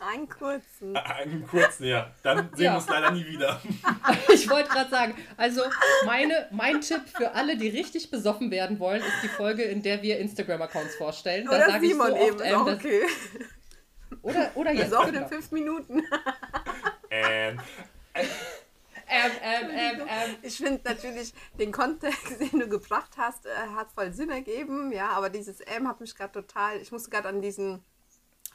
Speaker 2: Einen kurzen.
Speaker 4: Einen kurzen, ja. Dann sehen ja. wir uns leider nie wieder. *laughs*
Speaker 1: Ich wollte gerade sagen, also meine, mein Tipp für alle, die richtig besoffen werden wollen, ist die Folge, in der wir Instagram-Accounts vorstellen. Da sage ich so oft, eben, ähm, okay. Oder, oder jetzt.
Speaker 2: Besoffen in fünf Minuten. *laughs*
Speaker 4: Ähm.
Speaker 2: Ähm, ähm, ähm, ähm. Ich finde natürlich den Kontext, *laughs* den du gebracht hast, äh, hat voll Sinn ergeben, ja, aber dieses M hat mich gerade total, ich musste gerade an diesen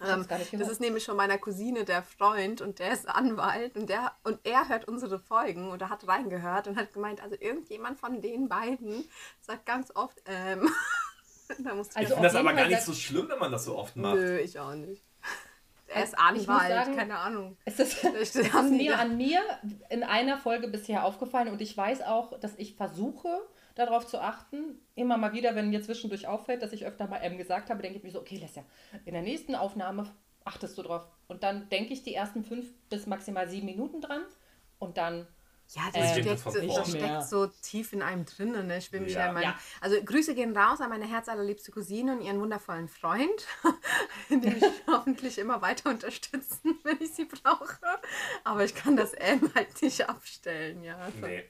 Speaker 2: ähm, das ist nämlich von meiner Cousine der Freund und der ist Anwalt und, der, und er hört unsere Folgen und er hat reingehört und hat gemeint, also irgendjemand von den beiden sagt ganz oft, ähm. *laughs*
Speaker 4: da also ich finde das aber gar nicht so schlimm, wenn man das so oft macht.
Speaker 2: Nö, ich auch nicht. Er ist Anwalt, sagen, keine Ahnung.
Speaker 1: Es ist, *laughs* es ist mir an mir in einer Folge bisher aufgefallen und ich weiß auch, dass ich versuche, darauf zu achten. Immer mal wieder, wenn mir zwischendurch auffällt, dass ich öfter mal M gesagt habe, denke ich mir so, okay, Lesja, in der nächsten Aufnahme achtest du drauf. Und dann denke ich die ersten fünf bis maximal sieben Minuten dran und dann
Speaker 2: ja, das, ähm, steckt, so, das steckt so tief in einem drinnen. Ne? Ich bin ja. wieder mein, ja. Also Grüße gehen raus an meine herzallerliebste Cousine und ihren wundervollen Freund, *laughs* die mich *laughs* hoffentlich immer weiter unterstützen, *laughs* wenn ich sie brauche. Aber ich kann das M halt nicht abstellen. Ja.
Speaker 4: Nee.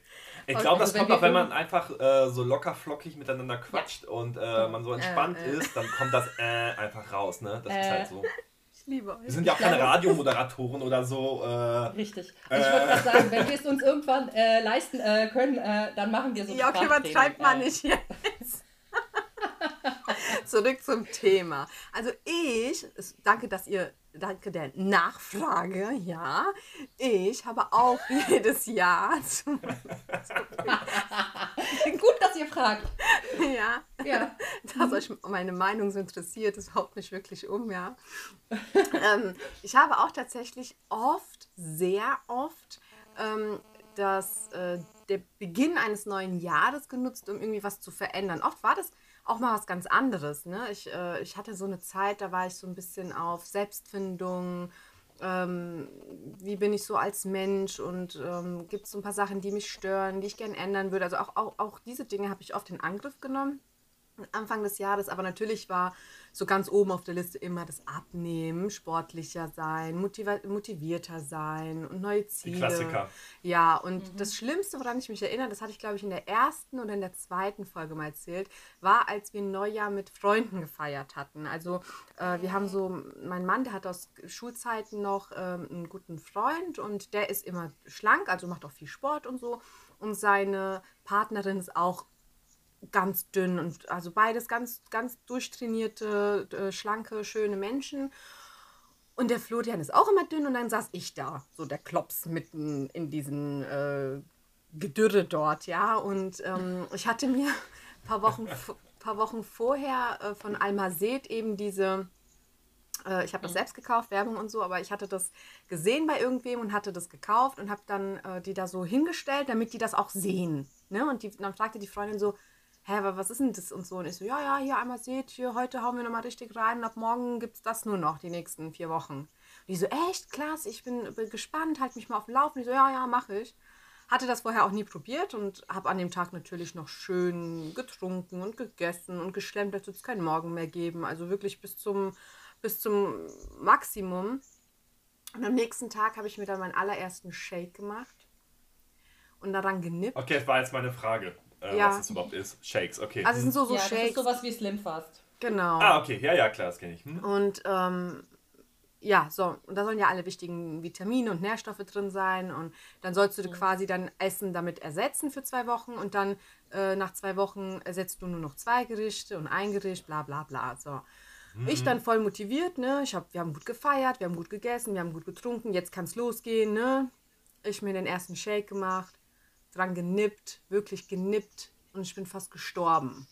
Speaker 4: Ich glaube, das also kommt auch, wenn man einfach äh, so locker flockig miteinander quatscht ja. und äh, man so entspannt äh, äh. ist, dann kommt das äh einfach raus, ne? Das ist halt so.
Speaker 2: liebe euch.
Speaker 4: Wir sind ja auch keine Radiomoderatoren oder so. Äh,
Speaker 1: Richtig. Äh, ich würde mal sagen, wenn wir es uns irgendwann äh, leisten äh, können, äh, dann machen wir so
Speaker 2: Ja, okay, man schreibt mal nicht jetzt. *laughs* Zurück zum Thema. Also ich, danke, dass ihr, danke der Nachfrage, ja. Ich habe auch *laughs* jedes Jahr. *laughs* Gut,
Speaker 1: dass ihr fragt.
Speaker 2: Ja. ja. Dass euch meine Meinung so interessiert, das haut mich wirklich um, ja. *laughs* ähm, ich habe auch tatsächlich oft, sehr oft, ähm, das, äh, der Beginn eines neuen Jahres genutzt, um irgendwie was zu verändern. Oft war das auch mal was ganz anderes. Ne? Ich, äh, ich hatte so eine Zeit, da war ich so ein bisschen auf Selbstfindung, ähm, wie bin ich so als Mensch und ähm, gibt es so ein paar Sachen, die mich stören, die ich gerne ändern würde. Also auch, auch, auch diese Dinge habe ich oft in Angriff genommen. Anfang des Jahres, aber natürlich war so ganz oben auf der Liste immer das Abnehmen, sportlicher sein, motivierter sein und neue Ziele. Die Klassiker. Ja, und mhm. das Schlimmste, woran ich mich erinnere, das hatte ich, glaube ich, in der ersten oder in der zweiten Folge mal erzählt, war, als wir Neujahr mit Freunden gefeiert hatten. Also äh, wir haben so, mein Mann, der hat aus Schulzeiten noch ähm, einen guten Freund und der ist immer schlank, also macht auch viel Sport und so. Und seine Partnerin ist auch ganz dünn und also beides ganz, ganz durchtrainierte, äh, schlanke, schöne Menschen. Und der Florian ist auch immer dünn und dann saß ich da, so der Klops mitten in diesen äh, Gedürre dort, ja. Und ähm, ich hatte mir ein *laughs* paar Wochen, paar Wochen vorher äh, von Almazet eben diese, äh, ich habe das selbst gekauft, Werbung und so, aber ich hatte das gesehen bei irgendwem und hatte das gekauft und habe dann äh, die da so hingestellt, damit die das auch sehen. Ne? Und die, dann fragte die Freundin so, hä, aber was ist denn das und so? Und ich so, ja, ja, hier einmal seht, hier, heute hauen wir nochmal richtig rein und ab morgen gibt es das nur noch, die nächsten vier Wochen. Und die so, echt, klasse, ich bin, bin gespannt, halt mich mal auf dem Laufen. Ich so, ja, ja, mache ich. Hatte das vorher auch nie probiert und habe an dem Tag natürlich noch schön getrunken und gegessen und geschlemmt, würde es keinen Morgen mehr geben. Also wirklich bis zum, bis zum Maximum. Und am nächsten Tag habe ich mir dann meinen allerersten Shake gemacht und daran genippt.
Speaker 4: Okay, das war jetzt meine Frage äh, ja. was es überhaupt ist. Shakes, okay.
Speaker 1: Also es sind so, so ja, Shakes. Das ist sowas wie Slimfast.
Speaker 2: Genau.
Speaker 4: Ah, okay, ja, ja, klar, das kenne ich. Hm?
Speaker 2: Und ähm, ja, so, und da sollen ja alle wichtigen Vitamine und Nährstoffe drin sein und dann sollst du mhm. quasi dann Essen damit ersetzen für zwei Wochen und dann äh, nach zwei Wochen ersetzt du nur noch zwei Gerichte und ein Gericht, bla bla bla. So. Mhm. Ich dann voll motiviert, ne? Ich hab, wir haben gut gefeiert, wir haben gut gegessen, wir haben gut getrunken, jetzt kann es losgehen, ne? Ich mir den ersten Shake gemacht, dran genippt, wirklich genippt und ich bin fast gestorben.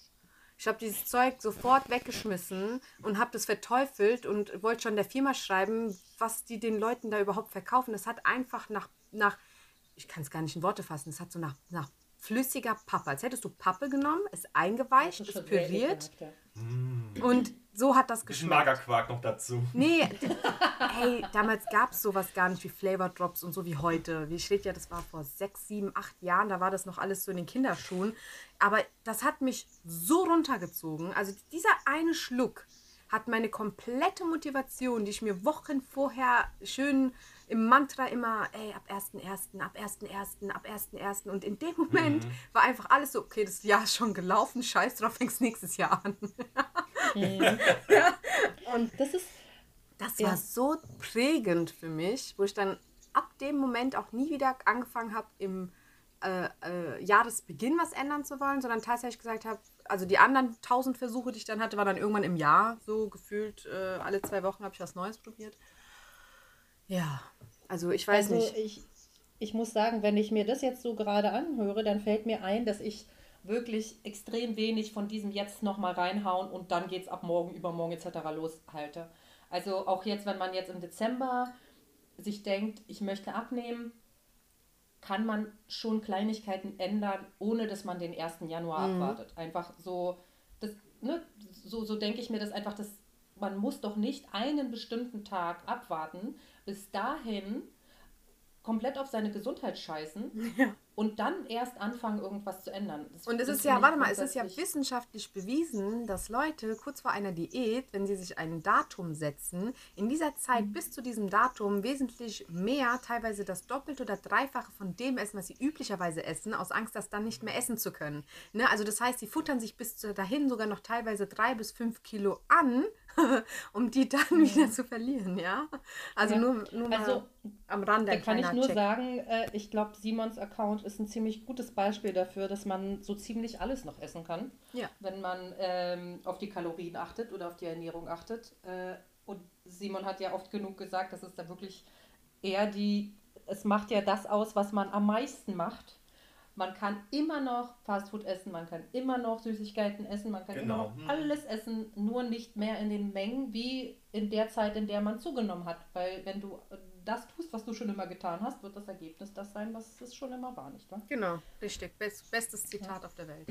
Speaker 2: Ich habe dieses Zeug sofort weggeschmissen und habe das verteufelt und wollte schon der Firma schreiben, was die den Leuten da überhaupt verkaufen. Das hat einfach nach, nach ich kann es gar nicht in Worte fassen, es hat so nach, nach flüssiger Pappe. Als hättest du Pappe genommen, es eingeweicht, es püriert. Und so hat das geschmeckt.
Speaker 4: Magerquark noch dazu.
Speaker 2: Nee, *laughs* hey, damals gab es sowas gar nicht wie Flavor Drops und so wie heute. Wie steht ja, das war vor sechs, sieben, acht Jahren, da war das noch alles so in den Kinderschuhen. Aber das hat mich so runtergezogen. Also dieser eine Schluck hat meine komplette Motivation, die ich mir Wochen vorher schön im Mantra immer, ey, ab 1.1., ab 1.1., ab 1.1. Und in dem Moment mhm. war einfach alles so, okay, das Jahr ist schon gelaufen, scheiß drauf, fängst nächstes Jahr an. mhm. *laughs* ja. Und das ist. Das ja. war so prägend für mich, wo ich dann ab dem Moment auch nie wieder angefangen habe, im äh, äh, Jahresbeginn was ändern zu wollen, sondern tatsächlich gesagt habe, also die anderen tausend Versuche, die ich dann hatte, war dann irgendwann im Jahr so gefühlt, äh, alle zwei Wochen habe ich was Neues probiert. Ja, also ich weiß also nicht.
Speaker 1: Ich, ich muss sagen, wenn ich mir das jetzt so gerade anhöre, dann fällt mir ein, dass ich wirklich extrem wenig von diesem jetzt nochmal reinhauen und dann geht es ab morgen, übermorgen etc. loshalte. Also auch jetzt, wenn man jetzt im Dezember sich denkt, ich möchte abnehmen, kann man schon Kleinigkeiten ändern, ohne dass man den 1. Januar mhm. abwartet. Einfach so, das, ne, so, so denke ich mir das einfach, dass man muss doch nicht einen bestimmten Tag abwarten, bis dahin komplett auf seine Gesundheit scheißen ja. Und dann erst anfangen, irgendwas zu ändern.
Speaker 2: Das, und es ist ja, warte mal, es ist ja wissenschaftlich bewiesen, dass Leute kurz vor einer Diät, wenn sie sich ein Datum setzen, in dieser Zeit mhm. bis zu diesem Datum wesentlich mehr, teilweise das Doppelte oder Dreifache von dem essen, was sie üblicherweise essen, aus Angst, das dann nicht mehr essen zu können. Ne? Also das heißt, sie futtern sich bis dahin sogar noch teilweise drei bis fünf Kilo an, *laughs* um die dann mhm. wieder zu verlieren, ja? Also ja. nur, nur also, am Rande.
Speaker 1: Da kann ich nur Check. sagen, äh, ich glaube, Simons Account ist ein ziemlich gutes Beispiel dafür, dass man so ziemlich alles noch essen kann, ja. wenn man ähm, auf die Kalorien achtet oder auf die Ernährung achtet. Äh, und Simon hat ja oft genug gesagt, dass es da wirklich eher die, es macht ja das aus, was man am meisten macht man kann immer noch Fastfood essen, man kann immer noch Süßigkeiten essen, man kann genau. immer noch alles essen, nur nicht mehr in den Mengen wie in der Zeit, in der man zugenommen hat. Weil wenn du das tust, was du schon immer getan hast, wird das Ergebnis das sein, was es schon immer war, nicht wahr?
Speaker 2: Genau, richtig. Best, bestes Zitat ja. auf der Welt.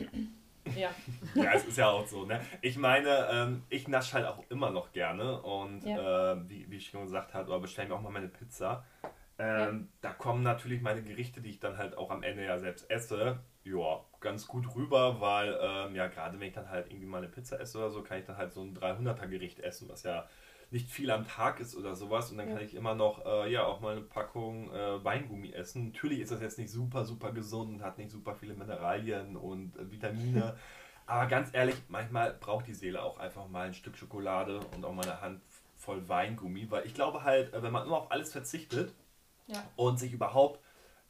Speaker 1: Ja.
Speaker 4: ja, es ist ja auch so. Ne? Ich meine, ähm, ich nasche halt auch immer noch gerne und ja. äh, wie, wie ich schon gesagt habe, oder bestelle mir auch mal meine Pizza. Ähm, ja. Da kommen natürlich meine Gerichte, die ich dann halt auch am Ende ja selbst esse, ja, ganz gut rüber, weil ähm, ja, gerade wenn ich dann halt irgendwie mal eine Pizza esse oder so, kann ich dann halt so ein 300er Gericht essen, was ja nicht viel am Tag ist oder sowas und dann ja. kann ich immer noch äh, ja auch mal eine Packung äh, Weingummi essen. Natürlich ist das jetzt nicht super super gesund und hat nicht super viele Mineralien und äh, Vitamine, *laughs* aber ganz ehrlich, manchmal braucht die Seele auch einfach mal ein Stück Schokolade und auch mal eine Hand voll Weingummi, weil ich glaube halt, äh, wenn man immer auf alles verzichtet, ja. und sich überhaupt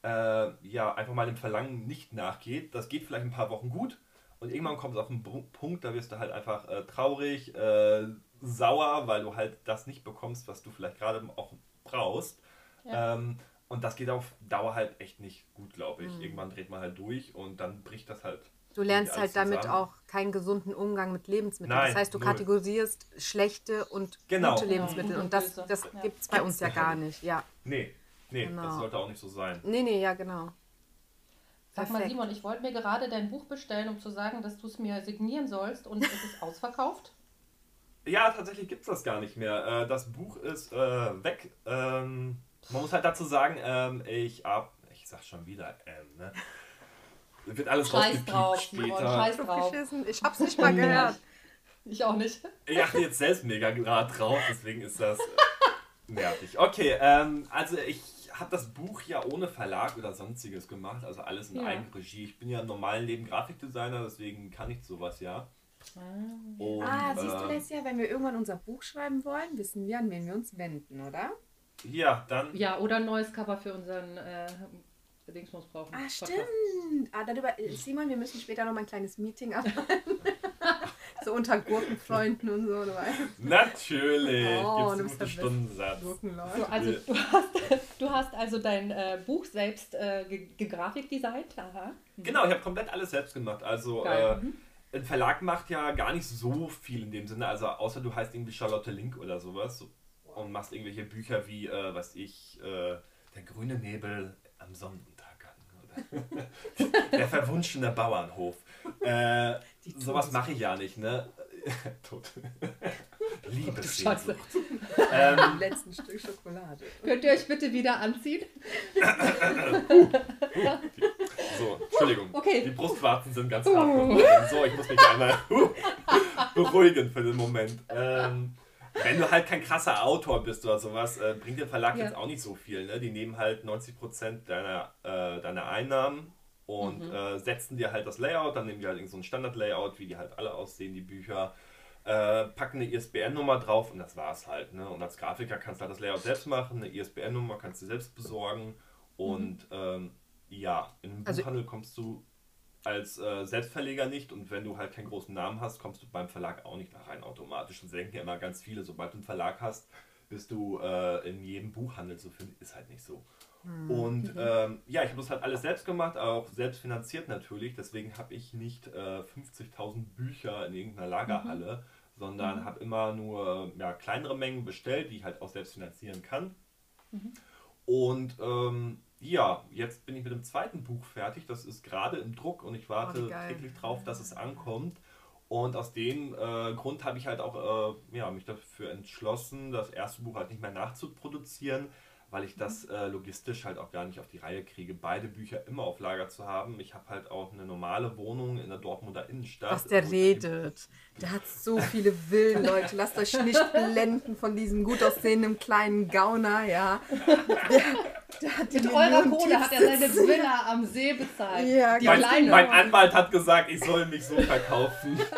Speaker 4: äh, ja, einfach mal dem Verlangen nicht nachgeht. Das geht vielleicht ein paar Wochen gut und irgendwann kommt es auf einen Punkt, da wirst du halt einfach äh, traurig, äh, sauer, weil du halt das nicht bekommst, was du vielleicht gerade auch brauchst. Ja. Ähm, und das geht auf Dauer halt echt nicht gut, glaube ich. Mhm. Irgendwann dreht man halt durch und dann bricht das halt.
Speaker 2: Du lernst halt damit zusammen. auch keinen gesunden Umgang mit Lebensmitteln. Nein, das heißt, du null. kategorisierst schlechte und genau. gute Lebensmittel. Und das, das ja. gibt es bei uns ja gar nicht. Ja.
Speaker 4: Nee, Nee, genau. das sollte auch nicht so sein.
Speaker 2: Nee, nee, ja, genau.
Speaker 1: Sag mal, Simon, ich wollte mir gerade dein Buch bestellen, um zu sagen, dass du es mir signieren sollst und es ist ausverkauft.
Speaker 4: Ja, tatsächlich gibt es das gar nicht mehr. Äh, das Buch ist äh, weg. Ähm, man muss halt dazu sagen, ähm, ich ab, ich sag schon wieder, ähm, ne? Wird alles
Speaker 1: Scheiß drauf, später. Scheiß drauf.
Speaker 2: Ich hab's nicht mal gehört. *laughs*
Speaker 1: Ich auch nicht.
Speaker 4: Ich achte jetzt selbst mega gerade drauf, deswegen ist das äh, nervig. Okay, ähm, also ich habe das Buch ja ohne Verlag oder sonstiges gemacht, also alles in ja. Eigenregie. Ich bin ja im normalen Leben Grafikdesigner, deswegen kann ich sowas ja.
Speaker 2: Ah, Und, ah siehst du, das ja, wenn wir irgendwann unser Buch schreiben wollen, wissen wir, an wen wir uns wenden, oder?
Speaker 4: Ja, dann.
Speaker 1: Ja, oder ein neues Cover für unseren äh, Dingsmus brauchen.
Speaker 2: Ah, stimmt. Ah, darüber, Simon, wir müssen später noch mal ein kleines Meeting abhalten. *laughs* so unter Gurkenfreunden und so, du weißt.
Speaker 4: Natürlich. Oh, Gibt's einen guten Stundensatz.
Speaker 1: So, also du hast, *laughs* du hast also dein äh, Buch selbst äh, gegrafikdesignt. Aha.
Speaker 4: Mhm. Genau, ich habe komplett alles selbst gemacht. Also äh, mhm. Ein Verlag macht ja gar nicht so viel in dem Sinne. Also außer du heißt irgendwie Charlotte Link oder sowas und machst irgendwelche Bücher wie, äh, was ich, äh, der grüne Nebel am Sonnenuntergang. *laughs* der verwunschene Bauernhof. Äh, sowas mache ich ja nicht, ne? *laughs* Tot. *laughs* Liebessehnsucht.
Speaker 2: Ähm, letzten Stück Schokolade.
Speaker 1: Könnt ihr euch bitte wieder anziehen?
Speaker 4: So, Entschuldigung. Okay. Die Brustwarzen sind ganz hart geworden. So, ich muss mich einmal beruhigen für den Moment. Ähm, wenn du halt kein krasser Autor bist oder sowas, äh, bringt der Verlag ja. jetzt auch nicht so viel. Ne? Die nehmen halt 90% deiner, äh, deiner Einnahmen und mhm. äh, setzen dir halt das Layout, dann nehmen die halt so ein Standard-Layout, wie die halt alle aussehen, die Bücher, äh, packen eine ISBN-Nummer drauf und das war's halt. Ne? Und als Grafiker kannst du halt das Layout selbst machen, eine ISBN-Nummer kannst du selbst besorgen und mhm. ähm, ja, in den also Buchhandel kommst du als äh, Selbstverleger nicht und wenn du halt keinen großen Namen hast, kommst du beim Verlag auch nicht da rein automatisch. Und denken ja immer ganz viele, sobald du einen Verlag hast, bist du äh, in jedem Buchhandel zu finden, ist halt nicht so. Mhm. Und ähm, ja, ich habe das halt alles selbst gemacht, auch selbst finanziert natürlich. Deswegen habe ich nicht äh, 50.000 Bücher in irgendeiner Lagerhalle, mhm. sondern mhm. habe immer nur ja, kleinere Mengen bestellt, die ich halt auch selbst finanzieren kann. Mhm. Und ähm, ja, jetzt bin ich mit dem zweiten Buch fertig. Das ist gerade im Druck und ich warte oh, täglich drauf, dass es ankommt. Und aus dem äh, Grund habe ich halt auch äh, ja, mich dafür entschlossen, das erste Buch halt nicht mehr nachzuproduzieren, weil ich das äh, logistisch halt auch gar nicht auf die Reihe kriege, beide Bücher immer auf Lager zu haben. Ich habe halt auch eine normale Wohnung in der Dortmunder Innenstadt.
Speaker 2: Was der redet. Der hat so viele Villen, Leute. Lasst euch nicht *laughs* blenden von diesem gut aussehenden kleinen Gauner, ja. *laughs* Der,
Speaker 1: Mit eurer Kohle hat er seine Villa am See bezahlt.
Speaker 4: Ja, die mein, mein Anwalt hat gesagt, ich soll mich so verkaufen. *laughs*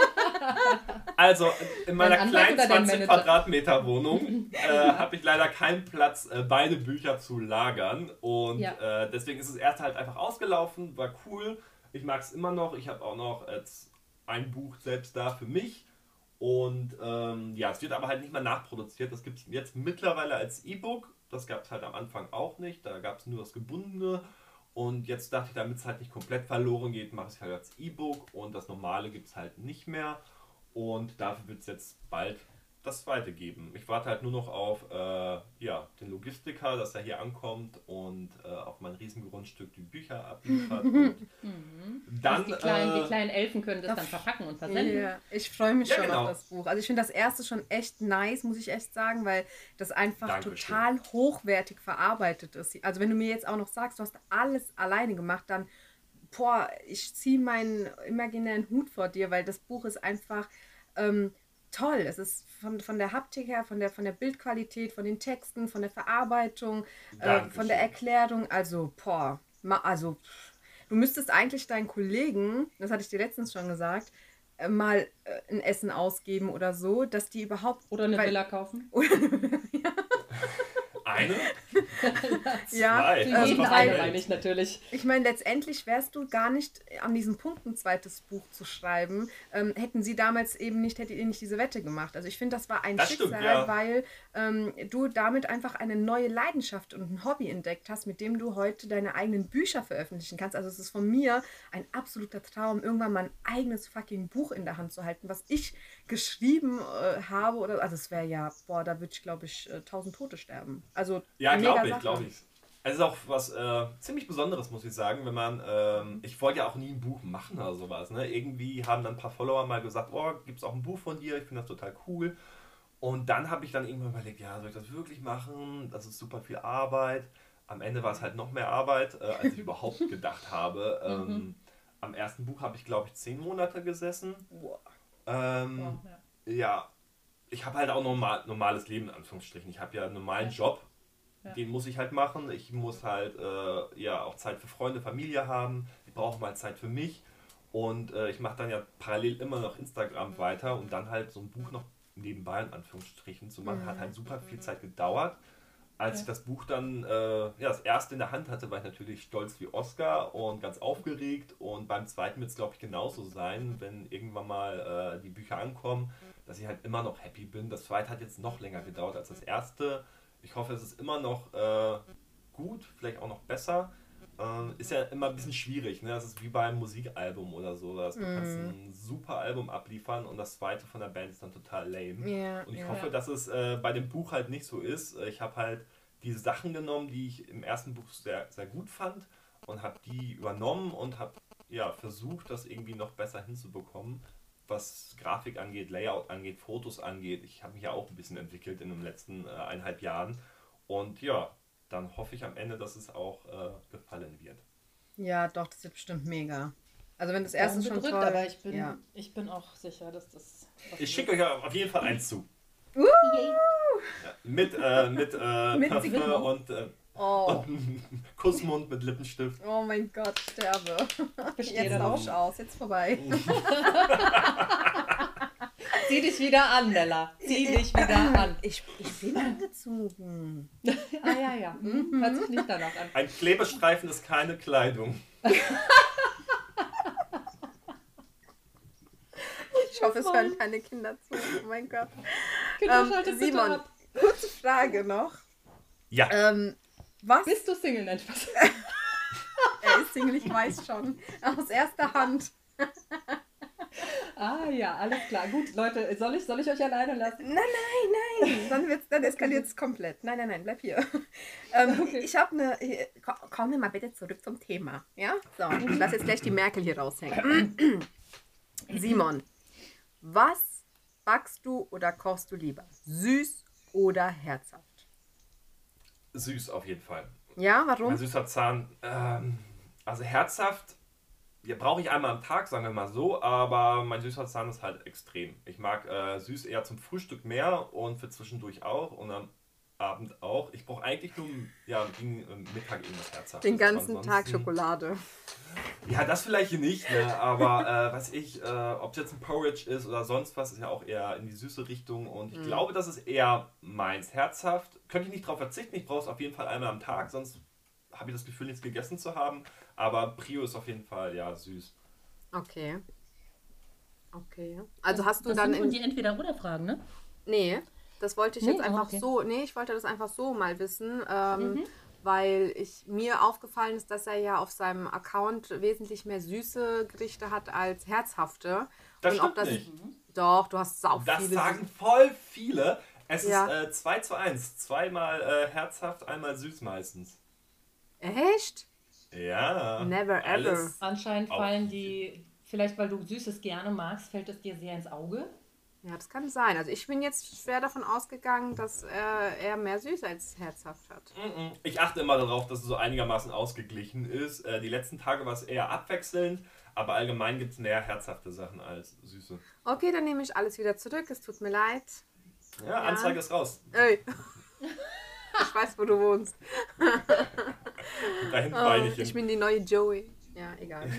Speaker 4: Also in meiner kleinen 20 Quadratmeter Wohnung *laughs* äh, habe ich leider keinen Platz, äh, beide Bücher zu lagern. Und ja. äh, deswegen ist das erste halt einfach ausgelaufen, war cool. Ich mag es immer noch. Ich habe auch noch jetzt ein Buch selbst da für mich. Und ähm, ja, es wird aber halt nicht mehr nachproduziert. Das gibt es jetzt mittlerweile als E-Book. Das gab es halt am Anfang auch nicht. Da gab es nur das Gebundene. Und jetzt dachte ich, damit es halt nicht komplett verloren geht, mache ich es halt als E-Book. Und das normale gibt es halt nicht mehr. Und dafür wird es jetzt bald das zweite geben. Ich warte halt nur noch auf äh, ja, den Logistiker, dass er hier ankommt und äh, auf mein Riesengrundstück die Bücher abliefert. *laughs* und
Speaker 1: mhm. dann, die, kleinen, äh, die kleinen Elfen können das dann verpacken und versenden.
Speaker 2: Ja, ich freue mich ja, schon genau. auf das Buch. Also ich finde das erste schon echt nice, muss ich echt sagen, weil das einfach Dankeschön. total hochwertig verarbeitet ist. Also wenn du mir jetzt auch noch sagst, du hast alles alleine gemacht, dann boah, ich ziehe meinen imaginären Hut vor dir, weil das Buch ist einfach ähm, toll. Es ist von, von der Haptik her, von der, von der Bildqualität, von den Texten, von der Verarbeitung, äh, von der Erklärung. Also, boah, also, du müsstest eigentlich deinen Kollegen, das hatte ich dir letztens schon gesagt, äh, mal äh, ein Essen ausgeben oder so, dass die überhaupt.
Speaker 1: Oder eine weil, Villa kaufen. Oder. *laughs* *laughs*
Speaker 4: Eine? *laughs*
Speaker 2: ja,
Speaker 1: Zwei. Für jeden eine meine ich natürlich.
Speaker 2: Ich meine, letztendlich wärst du gar nicht an diesem Punkt, ein zweites Buch zu schreiben. Ähm, hätten sie damals eben nicht, hättet ihr nicht diese Wette gemacht. Also ich finde, das war ein das Schicksal, stimmt, ja. weil ähm, du damit einfach eine neue Leidenschaft und ein Hobby entdeckt hast, mit dem du heute deine eigenen Bücher veröffentlichen kannst. Also es ist von mir ein absoluter Traum, irgendwann mal ein eigenes fucking Buch in der Hand zu halten, was ich geschrieben äh, habe. Oder, also es wäre ja, boah, da würde ich, glaube ich, äh, tausend Tote sterben. Also
Speaker 4: ja, glaube ich, glaube ich. Es ist auch was äh, ziemlich Besonderes, muss ich sagen, wenn man, ähm, ich wollte ja auch nie ein Buch machen oder sowas. Ne? Irgendwie haben dann ein paar Follower mal gesagt, oh, gibt es auch ein Buch von dir? Ich finde das total cool. Und dann habe ich dann irgendwann überlegt, ja, soll ich das wirklich machen? Das ist super viel Arbeit. Am Ende war es halt noch mehr Arbeit, äh, als ich *laughs* überhaupt gedacht habe. Ähm, mhm. Am ersten Buch habe ich, glaube ich, zehn Monate gesessen. Wow. Ähm, wow, ja. ja. ich habe halt auch normal, normales Leben, in Anführungsstrichen. Ich habe ja einen normalen Job ja. Den muss ich halt machen. Ich muss halt äh, ja auch Zeit für Freunde, Familie haben. Ich brauche mal Zeit für mich. Und äh, ich mache dann ja parallel immer noch Instagram mhm. weiter und dann halt so ein Buch noch nebenbei in Anführungsstrichen zu machen. Mhm. Hat halt super viel Zeit gedauert. Als ja. ich das Buch dann äh, ja, das erste in der Hand hatte, war ich natürlich stolz wie Oscar und ganz aufgeregt. Und beim zweiten wird es, glaube ich, genauso sein, wenn irgendwann mal äh, die Bücher ankommen, dass ich halt immer noch happy bin. Das zweite hat jetzt noch länger gedauert als das erste. Ich hoffe, es ist immer noch äh, gut, vielleicht auch noch besser. Äh, ist ja immer ein bisschen schwierig. Ne? Das ist wie beim Musikalbum oder so. Dass du mm. kannst ein super Album abliefern und das zweite von der Band ist dann total lame.
Speaker 2: Yeah,
Speaker 4: und ich
Speaker 2: yeah.
Speaker 4: hoffe, dass es äh, bei dem Buch halt nicht so ist. Ich habe halt diese Sachen genommen, die ich im ersten Buch sehr, sehr gut fand und habe die übernommen und habe ja, versucht, das irgendwie noch besser hinzubekommen was Grafik angeht, Layout angeht, Fotos angeht. Ich habe mich ja auch ein bisschen entwickelt in den letzten äh, eineinhalb Jahren. Und ja, dann hoffe ich am Ende, dass es auch äh, gefallen wird.
Speaker 2: Ja, doch, das wird bestimmt mega. Also wenn das erste schon
Speaker 1: bedrückt, toll, aber ich bin, ja. ich bin auch sicher, dass das.
Speaker 4: Ich schicke euch auf jeden Fall eins zu.
Speaker 2: Uh!
Speaker 4: Ja, mit äh, mit, äh, *laughs* mit Parfum und, äh, oh. und *laughs* Kussmund mit Lippenstift.
Speaker 2: Oh mein Gott, sterbe. Jetzt Rausch aus, jetzt vorbei. *laughs*
Speaker 1: Zieh dich wieder an, Nella. Zieh dich wieder an.
Speaker 2: Ich, ich bin angezogen. *laughs*
Speaker 1: ah ja, ja. Mhm. Hört sich nicht danach an.
Speaker 4: Ein Klebestreifen ist keine Kleidung.
Speaker 2: ich hoffe, es hören keine Kinder zu. Oh mein Gott. Kinder, ähm, Simon, kurze Frage noch.
Speaker 4: Ja.
Speaker 2: Ähm, was?
Speaker 1: Bist du Single? Nein, Spaß. *laughs*
Speaker 2: er ist Single, ich weiß schon. Aus erster Hand.
Speaker 1: ah ja, alles klar. Gut, Leute, soll ich, soll ich euch alleine lassen?
Speaker 2: Nein, nein, nein. Dann, wird's, dann eskaliert es komplett. Nein, nein, nein, bleib hier. *laughs* Ähm, okay. Ich habe eine. Kommen wir mal bitte zurück zum Thema. Ja? So, ich lasse jetzt gleich die Merkel hier raushängen. *clears throat* Simon, was backst du oder kochst du lieber? Süß oder herzhaft?
Speaker 4: Süß auf jeden Fall.
Speaker 2: Ja, warum?
Speaker 4: Mein süßer Zahn, ähm, also herzhaft, ja, brauche ich einmal am Tag, sagen wir mal so, aber mein süßer Zahn ist halt extrem. Ich mag äh, süß eher zum Frühstück mehr und für zwischendurch auch und am Abend auch. Ich brauche eigentlich nur ja, gegen Mittag irgendwas herzhaft.
Speaker 2: Den ganzen Tag Schokolade.
Speaker 4: Ja, das vielleicht nicht, ne? aber äh, was ich, äh, ob es jetzt ein Porridge ist oder sonst was, ist ja auch eher in die süße Richtung und ich mm. glaube, das ist eher meins. Herzhaft könnte ich nicht drauf verzichten, ich brauche es auf jeden Fall einmal am Tag, sonst habe ich das Gefühl, nichts gegessen zu haben. Aber Prio ist auf jeden Fall, ja, süß.
Speaker 2: Okay. Okay. Also hast du
Speaker 1: das
Speaker 2: dann.
Speaker 1: Sind in die Entweder-Oder-Fragen, ne?
Speaker 2: Nee, das wollte ich nee, jetzt einfach okay. so. Nee, ich wollte das einfach so mal wissen. Ähm, mhm. Weil ich mir aufgefallen ist, dass er ja auf seinem Account wesentlich mehr süße Gerichte hat als herzhafte.
Speaker 4: Das Und stimmt das, nicht.
Speaker 2: Doch, du hast
Speaker 4: sau das viele. Das sagen voll viele. Es ja. ist äh, 2 zu 1. Zweimal äh, herzhaft, einmal süß meistens.
Speaker 2: Echt?
Speaker 4: Ja.
Speaker 2: Never ever.
Speaker 1: Anscheinend fallen die, vielleicht weil du Süßes gerne magst, fällt es dir sehr ins Auge.
Speaker 2: Ja, das kann sein. Also ich bin jetzt schwer davon ausgegangen, dass er, er mehr süß als herzhaft hat.
Speaker 4: Ich achte immer darauf, dass es so einigermaßen ausgeglichen ist. Äh, die letzten Tage war es eher abwechselnd, aber allgemein gibt es mehr herzhafte Sachen als süße.
Speaker 2: Okay, dann nehme ich alles wieder zurück. Es tut mir leid.
Speaker 4: Ja, ja. Anzeige ist raus.
Speaker 2: Ey. *laughs* ich weiß, wo du wohnst. *laughs*
Speaker 4: Dahin oh, ich.
Speaker 2: Ich bin die neue Joey. Ja, egal. *laughs*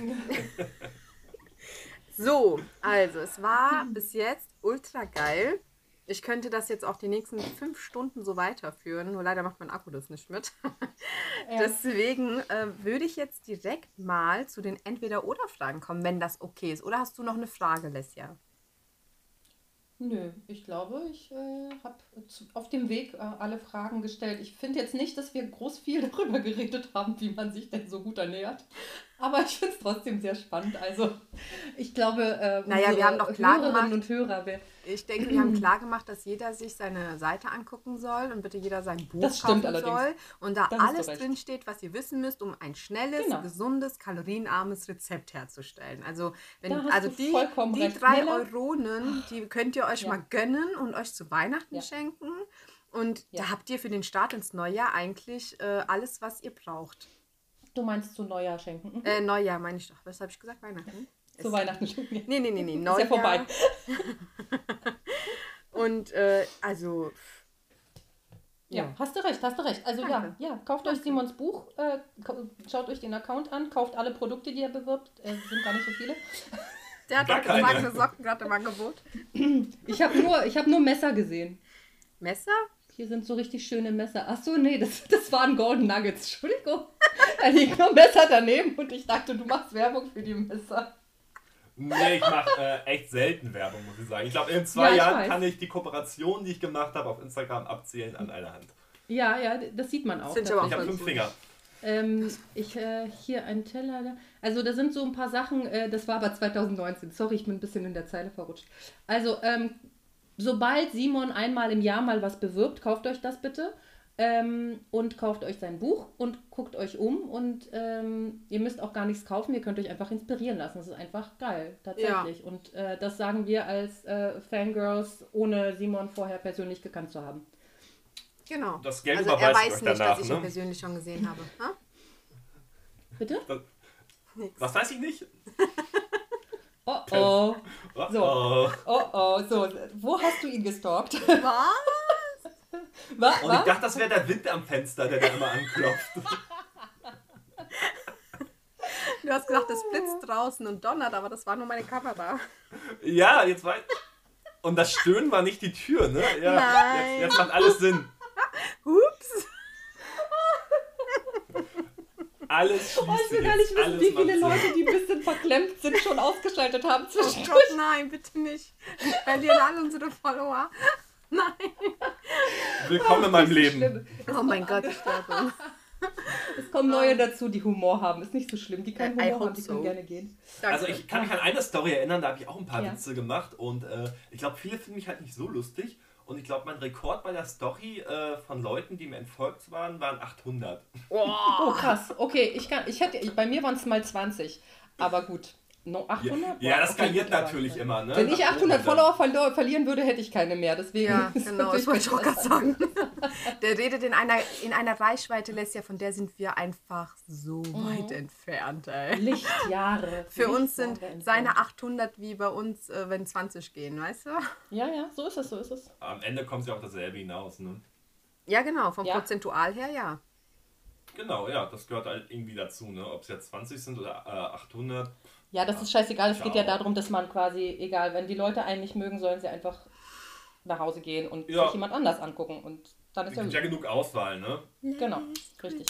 Speaker 2: so, also es war bis jetzt ultra geil. Ich könnte das jetzt auch die nächsten fünf Stunden so weiterführen, nur leider macht mein Akku das nicht mit. *laughs* Ja. Deswegen äh, würde ich jetzt direkt mal zu den Entweder-Oder-Fragen kommen, wenn das okay ist. Oder hast du noch eine Frage, Lesja?
Speaker 1: Nö, ich glaube, ich äh, habe auf dem Weg äh, alle Fragen gestellt. Ich finde jetzt nicht, dass wir groß viel *laughs* darüber geredet haben, wie man sich denn so gut ernährt. Aber ich finde es trotzdem sehr spannend. Also ich glaube, äh,
Speaker 2: naja, wir haben doch klar
Speaker 1: Hörerinnen
Speaker 2: gemacht,
Speaker 1: und Hörer. Wir,
Speaker 2: ich denke, wir haben *clears throat* klar gemacht, dass jeder sich seine Seite angucken soll und bitte jeder sein Buch das kaufen soll. Und da das alles drin steht, was ihr wissen müsst, um ein schnelles, genau. gesundes, kalorienarmes Rezept herzustellen. Also, wenn, also die, die drei Euronen, die könnt ihr euch ja. mal gönnen und euch zu Weihnachten ja. schenken. Und ja. da habt ihr für den Start ins Neujahr eigentlich äh, alles, was ihr braucht.
Speaker 1: Du meinst zu Neujahr schenken?
Speaker 2: Mhm. Äh, Neujahr meine ich doch. Was habe ich gesagt? Weihnachten?
Speaker 1: Zu Weihnachten schenken.
Speaker 2: Nee, nee, nee, nee.
Speaker 1: Neujahr. *laughs* Ist ja vorbei. *laughs*
Speaker 2: Und äh, also.
Speaker 1: Ja. ja. hast du recht, hast du recht. Also Danke. ja, ja, kauft Danke. euch Simons Buch, äh, schaut euch den Account an, kauft alle Produkte, die er bewirbt. Äh, sind gar nicht so viele. *laughs*
Speaker 2: Der hat gerade Socken gerade im Angebot. *clears throat*
Speaker 1: Ich habe nur, hab nur Messer gesehen.
Speaker 2: Messer?
Speaker 1: Hier sind so richtig schöne Messer. Ach so, nee, das, das waren Golden Nuggets. Entschuldigung. Da liegen nur Messer daneben und ich dachte, du machst Werbung für die Messer.
Speaker 4: Nee, ich mache äh, echt selten Werbung, muss ich sagen. Ich glaube, in zwei ja, Jahren weiß. kann ich die Kooperation, die ich gemacht habe, auf Instagram abzählen an einer Hand.
Speaker 1: Ja, ja, das sieht man auch.
Speaker 2: Sind
Speaker 4: aber auch ich habe fünf Finger.
Speaker 1: Ähm, ich äh, hier ein Teller. Also da sind so ein paar Sachen, äh, das war aber 2019. Sorry, ich bin ein bisschen in der Zeile verrutscht. Also ähm, sobald Simon einmal im Jahr mal was bewirbt, kauft euch das bitte. Ähm, und kauft euch sein Buch und guckt euch um und ähm, ihr müsst auch gar nichts kaufen, ihr könnt euch einfach inspirieren lassen. Das ist einfach geil, tatsächlich. Ja. Und äh, das sagen wir als äh, Fangirls, ohne Simon vorher persönlich gekannt zu haben.
Speaker 2: Genau.
Speaker 4: Das Geld
Speaker 2: also er weiß nicht, danach, dass ich ne? ihn persönlich schon gesehen habe. Ha?
Speaker 1: Bitte?
Speaker 4: Das, was weiß ich nicht?
Speaker 1: Oh oh. So. Oh oh. So, wo hast du ihn gestalkt?
Speaker 2: Was?
Speaker 4: Was? Und ich dachte, das wäre der Wind am Fenster, der da immer anklopft. *laughs*
Speaker 2: Du hast gesagt, es blitzt draußen und donnert, aber das war nur meine Kamera.
Speaker 4: Ja, jetzt weiß Und das Stöhnen war nicht die Tür, ne? Ja,
Speaker 2: Nein.
Speaker 4: Jetzt, jetzt macht alles Sinn.
Speaker 2: Ups.
Speaker 4: Alles schließt
Speaker 1: oh, Ich will gar nicht wissen, wie viele Leute, die ein bisschen verklemmt sind, schon ausgeschaltet haben
Speaker 2: zwischendurch. Oh Gott, nein, bitte nicht. Wir verlieren alle unsere Follower. Nein.
Speaker 4: Willkommen oh, in meinem Leben.
Speaker 2: Schlimm. Oh mein Gott, ich sterbe.
Speaker 1: Es kommen neue dazu, die Humor haben. Ist nicht so schlimm. Die keinen Humor haben, die so. können gerne gehen.
Speaker 4: Also ich kann mich an eine Story erinnern, da habe ich auch ein paar ja. Witze gemacht und äh, ich glaube, viele finden mich halt nicht so lustig. Und ich glaube, mein Rekord bei der Story äh, von Leuten, die mir entfolgt waren, waren 800.
Speaker 1: Oh, oh krass. Okay, ich kann, ich hätte, bei mir waren es mal 20. Aber gut. No, 800?
Speaker 4: Ja, ja das skaliert natürlich immer. Ne?
Speaker 1: Wenn ich 800 Follower verlo verlieren würde, hätte ich keine mehr. Deswegen
Speaker 2: ja, *laughs* genau, das wollte ich auch gerade sagen. *laughs* Der redet in einer, in einer Reichweite, Lesja, von der sind wir einfach so
Speaker 1: Mhm.
Speaker 2: weit entfernt, ey.
Speaker 1: Lichtjahre. *laughs*
Speaker 2: Für uns sind
Speaker 1: Lichtjahre
Speaker 2: seine
Speaker 1: entfernt.
Speaker 2: 800 wie bei uns, äh, wenn 20 gehen, weißt du?
Speaker 1: Ja, ja, so ist es, so ist es.
Speaker 4: Am Ende kommt ja auch dasselbe hinaus, ne?
Speaker 2: Ja, genau, vom
Speaker 1: Ja.
Speaker 2: Prozentual her, ja.
Speaker 4: Genau, ja, das gehört halt irgendwie dazu, ne? Ob es jetzt 20 sind oder äh, 800.
Speaker 1: Ja, das ist scheißegal. Es geht ja darum, dass man quasi, egal, wenn die Leute einen nicht mögen, sollen sie einfach nach Hause gehen und
Speaker 4: Ja.
Speaker 1: sich jemand anders angucken. Und dann
Speaker 4: Es
Speaker 1: ist ja
Speaker 4: gibt ja genug Auswahl, ne?
Speaker 1: Genau, richtig.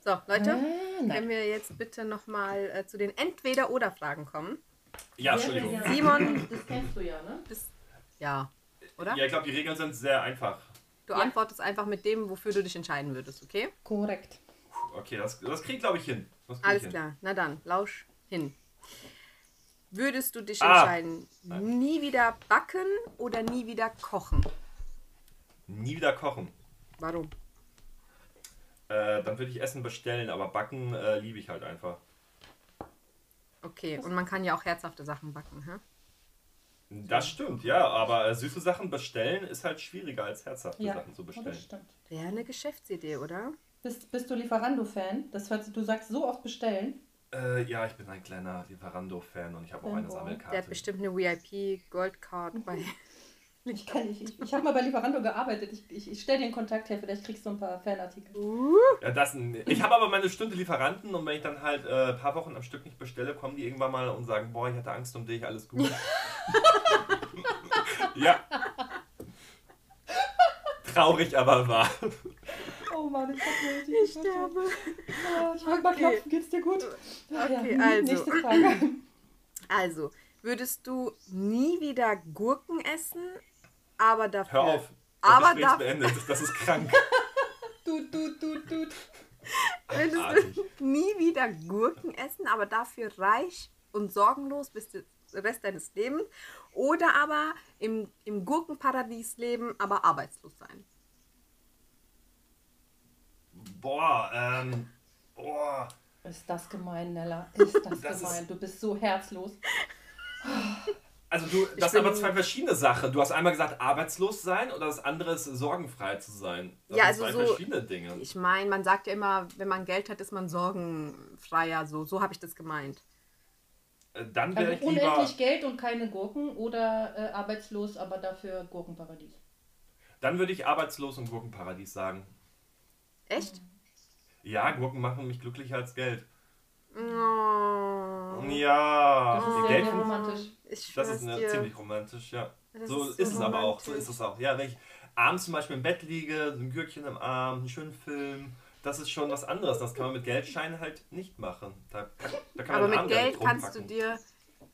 Speaker 2: So, Leute,
Speaker 1: Äh,
Speaker 2: können wir jetzt bitte nochmal äh, zu den Entweder-Oder-Fragen kommen?
Speaker 4: Ja, Entschuldigung.
Speaker 2: Simon,
Speaker 1: Das kennst du ja, ne?
Speaker 2: bist, ja, oder?
Speaker 4: Ja, ich glaube, die Regeln sind sehr einfach.
Speaker 2: Du
Speaker 1: Ja.
Speaker 2: antwortest einfach mit dem, wofür du dich entscheiden würdest, okay?
Speaker 1: Korrekt.
Speaker 4: Okay, das, das krieg glaube ich hin.
Speaker 2: Alles klar, na dann, lausch hin. Würdest du dich
Speaker 4: Ah.
Speaker 2: entscheiden, nie wieder backen oder nie wieder kochen?
Speaker 4: Nie wieder kochen.
Speaker 2: Warum?
Speaker 4: Äh, dann würde ich Essen bestellen, aber backen äh, liebe ich halt einfach.
Speaker 2: Okay, und man kann ja auch herzhafte Sachen backen, hä?
Speaker 4: Das stimmt, ja, aber äh, süße Sachen bestellen ist halt schwieriger als herzhafte
Speaker 1: Ja,
Speaker 4: Sachen zu bestellen.
Speaker 1: das stimmt.
Speaker 2: Wäre eine Geschäftsidee, oder?
Speaker 1: Bist, bist du Lieferando-Fan? Das hört, du sagst so oft bestellen.
Speaker 4: Äh, ja, ich bin ein kleiner Lieferando-Fan und ich habe auch eine. Sammelkarte.
Speaker 2: Der hat bestimmt eine VIP Gold Card bei. *laughs*
Speaker 1: Ich, kann- ich, ich, ich habe mal bei Lieferando gearbeitet. Ich, ich, ich stelle dir einen Kontakt her, vielleicht kriegst du ein paar Fanartikel.
Speaker 4: Ja, das, ich habe aber meine Stunde Lieferanten und wenn ich dann halt äh, ein paar Wochen am Stück nicht bestelle, kommen die irgendwann mal und sagen, boah, ich hatte Angst um dich, alles gut. *laughs* ja. Traurig, aber wahr.
Speaker 1: Oh Mann, ich hab mir
Speaker 2: Ich sterbe.
Speaker 1: Ich mag mal
Speaker 2: Okay.
Speaker 1: klopfen, geht's dir gut? Ach ja,
Speaker 2: Okay,
Speaker 1: hm,
Speaker 2: also.
Speaker 1: Nächste Frage.
Speaker 2: Also, würdest du nie wieder Gurken essen, aber dafür.
Speaker 4: Hör auf. Das
Speaker 2: Aber darf-
Speaker 4: beendet. Das ist krank.
Speaker 1: Du, du, du, du.
Speaker 2: Würdest du nie wieder Gurken essen, aber dafür reich und sorgenlos bis den Rest deines Lebens? Oder aber im, im Gurkenparadies leben, aber arbeitslos sein?
Speaker 4: Boah, ähm. Boah.
Speaker 1: Ist das gemein, Nella? Ist das, *laughs*
Speaker 4: Das
Speaker 1: gemein?
Speaker 4: ist-
Speaker 1: Du bist so herzlos.
Speaker 4: Also du, das sind aber zwei verschiedene Sachen. Du hast einmal gesagt, arbeitslos sein oder das andere ist sorgenfrei zu sein. Das
Speaker 2: Ja,
Speaker 4: sind
Speaker 2: also
Speaker 4: zwei
Speaker 2: so-
Speaker 4: verschiedene Dinge.
Speaker 2: Ich meine, man sagt ja immer, wenn man Geld hat, ist man sorgenfreier. So, so habe ich das gemeint.
Speaker 4: Äh, Dann wäre
Speaker 1: Also
Speaker 4: ich lieber.
Speaker 1: unendlich Geld und keine Gurken oder äh, arbeitslos, aber dafür Gurkenparadies.
Speaker 4: Dann würde ich arbeitslos und Gurkenparadies sagen.
Speaker 2: Echt?
Speaker 4: Ja, Gurken machen mich glücklicher als Geld.
Speaker 2: Oh,
Speaker 4: Ja,
Speaker 1: Das ist
Speaker 4: Geld
Speaker 1: sehr romantisch.
Speaker 2: ich
Speaker 4: Das ist eine, ziemlich romantisch, ja.
Speaker 2: Das
Speaker 4: so
Speaker 2: ist
Speaker 4: ist, es aber auch, so ist es auch. Ja, wenn ich abends zum Beispiel im Bett liege, so ein Gürkchen im Arm, einen schönen Film, das ist schon was anderes. Das kann man mit Geldscheinen halt nicht machen. Da, da kann
Speaker 2: Aber
Speaker 4: man
Speaker 2: mit Geld kannst du dir.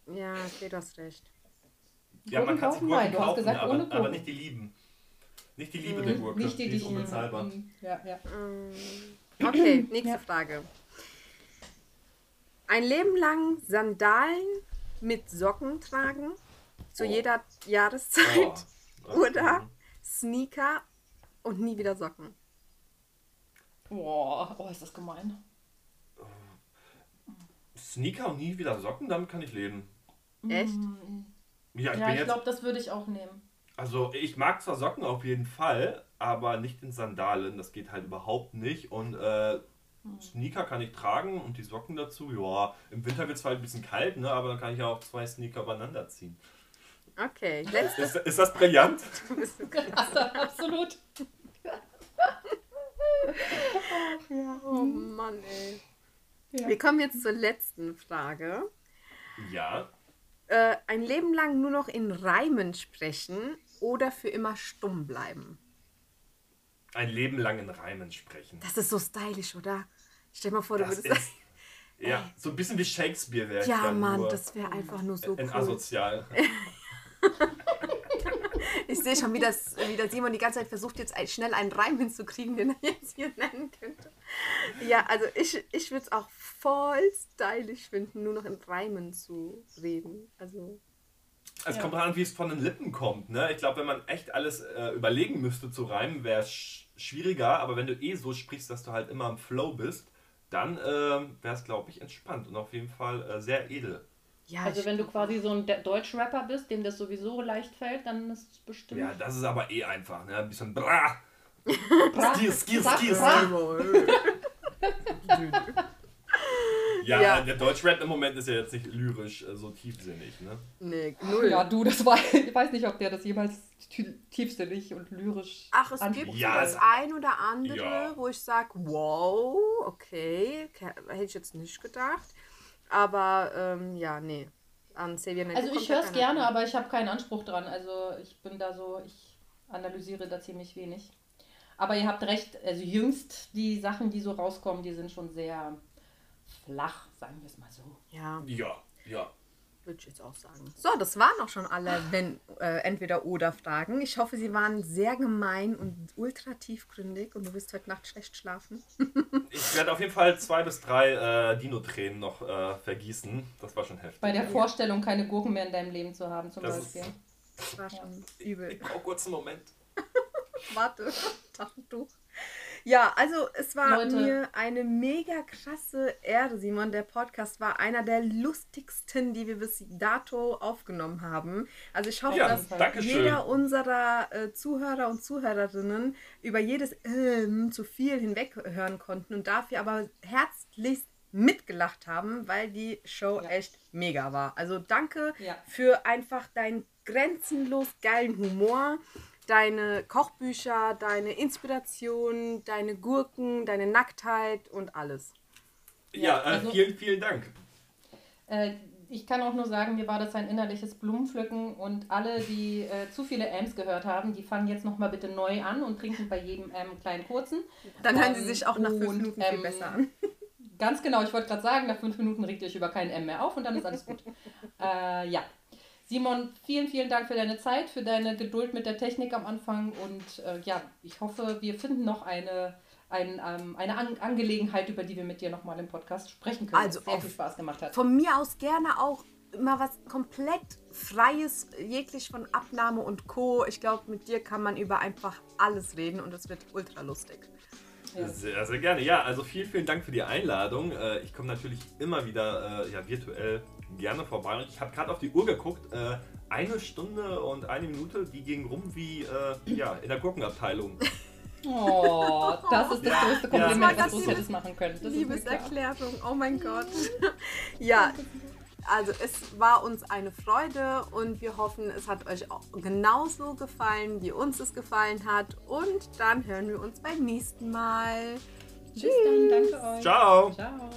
Speaker 2: Ja, okay, du hast recht.
Speaker 4: Ja, man
Speaker 1: Gurken
Speaker 4: kann sich
Speaker 1: kaufen?
Speaker 4: Gurken
Speaker 1: Nein, du hast
Speaker 4: kaufen,
Speaker 1: gesagt,
Speaker 4: aber,
Speaker 1: ohne
Speaker 4: aber nicht die lieben. Nicht die Liebe der Gurke,
Speaker 1: Nicht die,
Speaker 4: die
Speaker 1: die
Speaker 4: ist unbezahlbar.
Speaker 1: Mm, Ja, ja.
Speaker 2: Okay, *clears throat* nächste
Speaker 1: Ja.
Speaker 2: Frage. Ein Leben lang Sandalen mit Socken tragen, zu
Speaker 4: Oh.
Speaker 2: jeder Jahreszeit.
Speaker 4: Oh. *laughs*
Speaker 2: Oder Sneaker und nie wieder Socken.
Speaker 1: Boah, oh, ist das gemein.
Speaker 4: Sneaker und nie wieder Socken, damit kann ich leben.
Speaker 2: Echt?
Speaker 4: Ja, ich
Speaker 1: Ja, ich glaube, das würde ich auch nehmen.
Speaker 4: Also ich mag zwar Socken auf jeden Fall, aber nicht in Sandalen. Das geht halt überhaupt nicht. Und äh, Sneaker kann ich tragen und die Socken dazu. Ja, im Winter wird es halt ein bisschen kalt, ne? aber dann kann ich ja auch zwei Sneaker übereinander ziehen.
Speaker 2: Okay, letzte
Speaker 4: Ist, ist das brillant?
Speaker 1: Absolut.
Speaker 2: Oh Mann, ey.
Speaker 1: Ja.
Speaker 2: Wir kommen jetzt zur letzten Frage.
Speaker 4: Ja.
Speaker 2: Äh, ein Leben lang nur noch in Reimen sprechen oder für immer stumm bleiben?
Speaker 4: Ein Leben lang in Reimen sprechen.
Speaker 2: Das ist so stylisch, oder? Stell dir mal vor, du
Speaker 4: Das
Speaker 2: würdest
Speaker 4: ist. *laughs* Ja, so ein bisschen wie Shakespeare wäre ich
Speaker 2: Ja,
Speaker 4: dann
Speaker 2: Mann, das wäre einfach nur so
Speaker 4: in
Speaker 2: cool.
Speaker 4: asozial. *laughs*
Speaker 2: Ich sehe schon, wie, das, wie der Simon die ganze Zeit versucht, jetzt ein, schnell einen Reim hinzukriegen, den er jetzt hier nennen könnte. Ja, also ich, ich würde es auch voll stylisch finden, nur noch in Reimen zu reden. Also,
Speaker 4: Es
Speaker 1: Ja.
Speaker 4: kommt dran, wie es von den Lippen kommt. Ne? Ich glaube, wenn man echt alles äh, überlegen müsste zu reimen, wäre es sch schwieriger. Aber wenn du eh so sprichst, dass du halt immer im Flow bist, dann ähm, wäre es, glaube ich, entspannt und auf jeden Fall äh, sehr edel.
Speaker 1: Ja, also wenn du quasi so ein Deutschrapper bist, dem das sowieso leicht fällt, dann ist es bestimmt.
Speaker 4: Ja, das ist aber eh einfach, ne? Ein bisschen bra. Skir, skir, skir. Ja, ja, der Deutschrap im Moment ist ja jetzt nicht lyrisch äh, so tiefsinnig, ne?
Speaker 1: Nee, null. Ja, du, das war, *laughs* ich weiß nicht, ob der das jemals tiefsinnig und lyrisch
Speaker 2: Ach, es gibt ja, das ein oder andere, ja. wo ich sage, wow, okay, hätte ich jetzt nicht gedacht. Aber ähm, ja, nee.
Speaker 1: An Xavier Also ich höre es gerne, aber ich habe keinen Anspruch dran. Also ich bin da so, ich analysiere da ziemlich wenig. Aber ihr habt recht, also jüngst die Sachen, die so rauskommen, die sind schon sehr flach, sagen wir es mal so.
Speaker 2: Ja.
Speaker 4: Ja, ja.
Speaker 2: Würde ich jetzt auch sagen. So, das waren auch schon alle wenn äh, entweder oder Fragen. Ich hoffe, sie waren sehr gemein und ultra tiefgründig und du wirst heute Nacht schlecht schlafen. *laughs*
Speaker 4: ich werde auf jeden Fall zwei bis drei äh, Dino-Tränen noch äh, vergießen. Das war schon heftig.
Speaker 1: Bei der Vorstellung, keine Gurken mehr in deinem Leben zu haben, zum das Beispiel. Ist,
Speaker 2: das war schon ja. übel.
Speaker 4: Ich brauche kurz einen Moment. *laughs*
Speaker 2: Warte, *laughs* Taschentuch. Ja, also es war Leute. mir eine mega krasse Ehre, Simon. Der Podcast war einer der lustigsten, die wir bis dato aufgenommen haben. Also ich hoffe, ja, dass Dankeschön. jeder unserer äh, Zuhörer und Zuhörerinnen über jedes ähm zu viel hinweg hören konnten und dafür aber herzlichst mitgelacht haben, weil die Show ja. echt mega war. Also danke ja. für einfach deinen grenzenlos geilen Humor deine Kochbücher, deine Inspiration, deine Gurken, deine Nacktheit und alles.
Speaker 4: Ja, ja äh, also, vielen, vielen Dank.
Speaker 1: Äh, ich kann auch nur sagen, mir war das ein innerliches Blumenpflücken und alle, die äh, zu viele Ms gehört haben, die fangen jetzt nochmal bitte neu an und trinken bei jedem M kleinen kurzen.
Speaker 2: Dann hören sie sich auch nach fünf Minuten viel ähm, besser an.
Speaker 1: Ganz genau, ich wollte gerade sagen, nach fünf Minuten regt ihr euch über keinen M mehr auf und dann ist alles gut. *laughs* äh, ja, Simon, vielen, vielen Dank für deine Zeit, für deine Geduld mit der Technik am Anfang und äh, ja, ich hoffe, wir finden noch eine, ein, ähm, eine An Angelegenheit, über die wir mit dir nochmal im Podcast sprechen können.
Speaker 2: Also
Speaker 1: sehr viel Spaß gemacht hat.
Speaker 2: Von mir aus gerne auch mal was komplett Freies, jeglich von Abnahme und Co. Ich glaube, mit dir kann man über einfach alles reden und es wird ultra lustig.
Speaker 4: Ja. Sehr, sehr gerne. Ja, also vielen, vielen Dank für die Einladung. Äh, ich komme natürlich immer wieder äh, ja, virtuell gerne vorbei. Ich habe gerade auf die Uhr geguckt. Äh, eine Stunde und eine Minute, die ging rum wie ja, in der Gurkenabteilung.
Speaker 1: Oh, *laughs* das ist das ja, größte Kompliment, ja. was du hättest machen können. Das
Speaker 2: Liebeserklärung, oh mein Gott. *laughs* ja, also es war uns eine Freude und wir hoffen, es hat euch auch genauso gefallen, wie uns es gefallen hat. Und dann hören wir uns beim nächsten Mal.
Speaker 1: Tschüss. Bis dann, danke euch.
Speaker 4: Ciao.
Speaker 1: Ciao.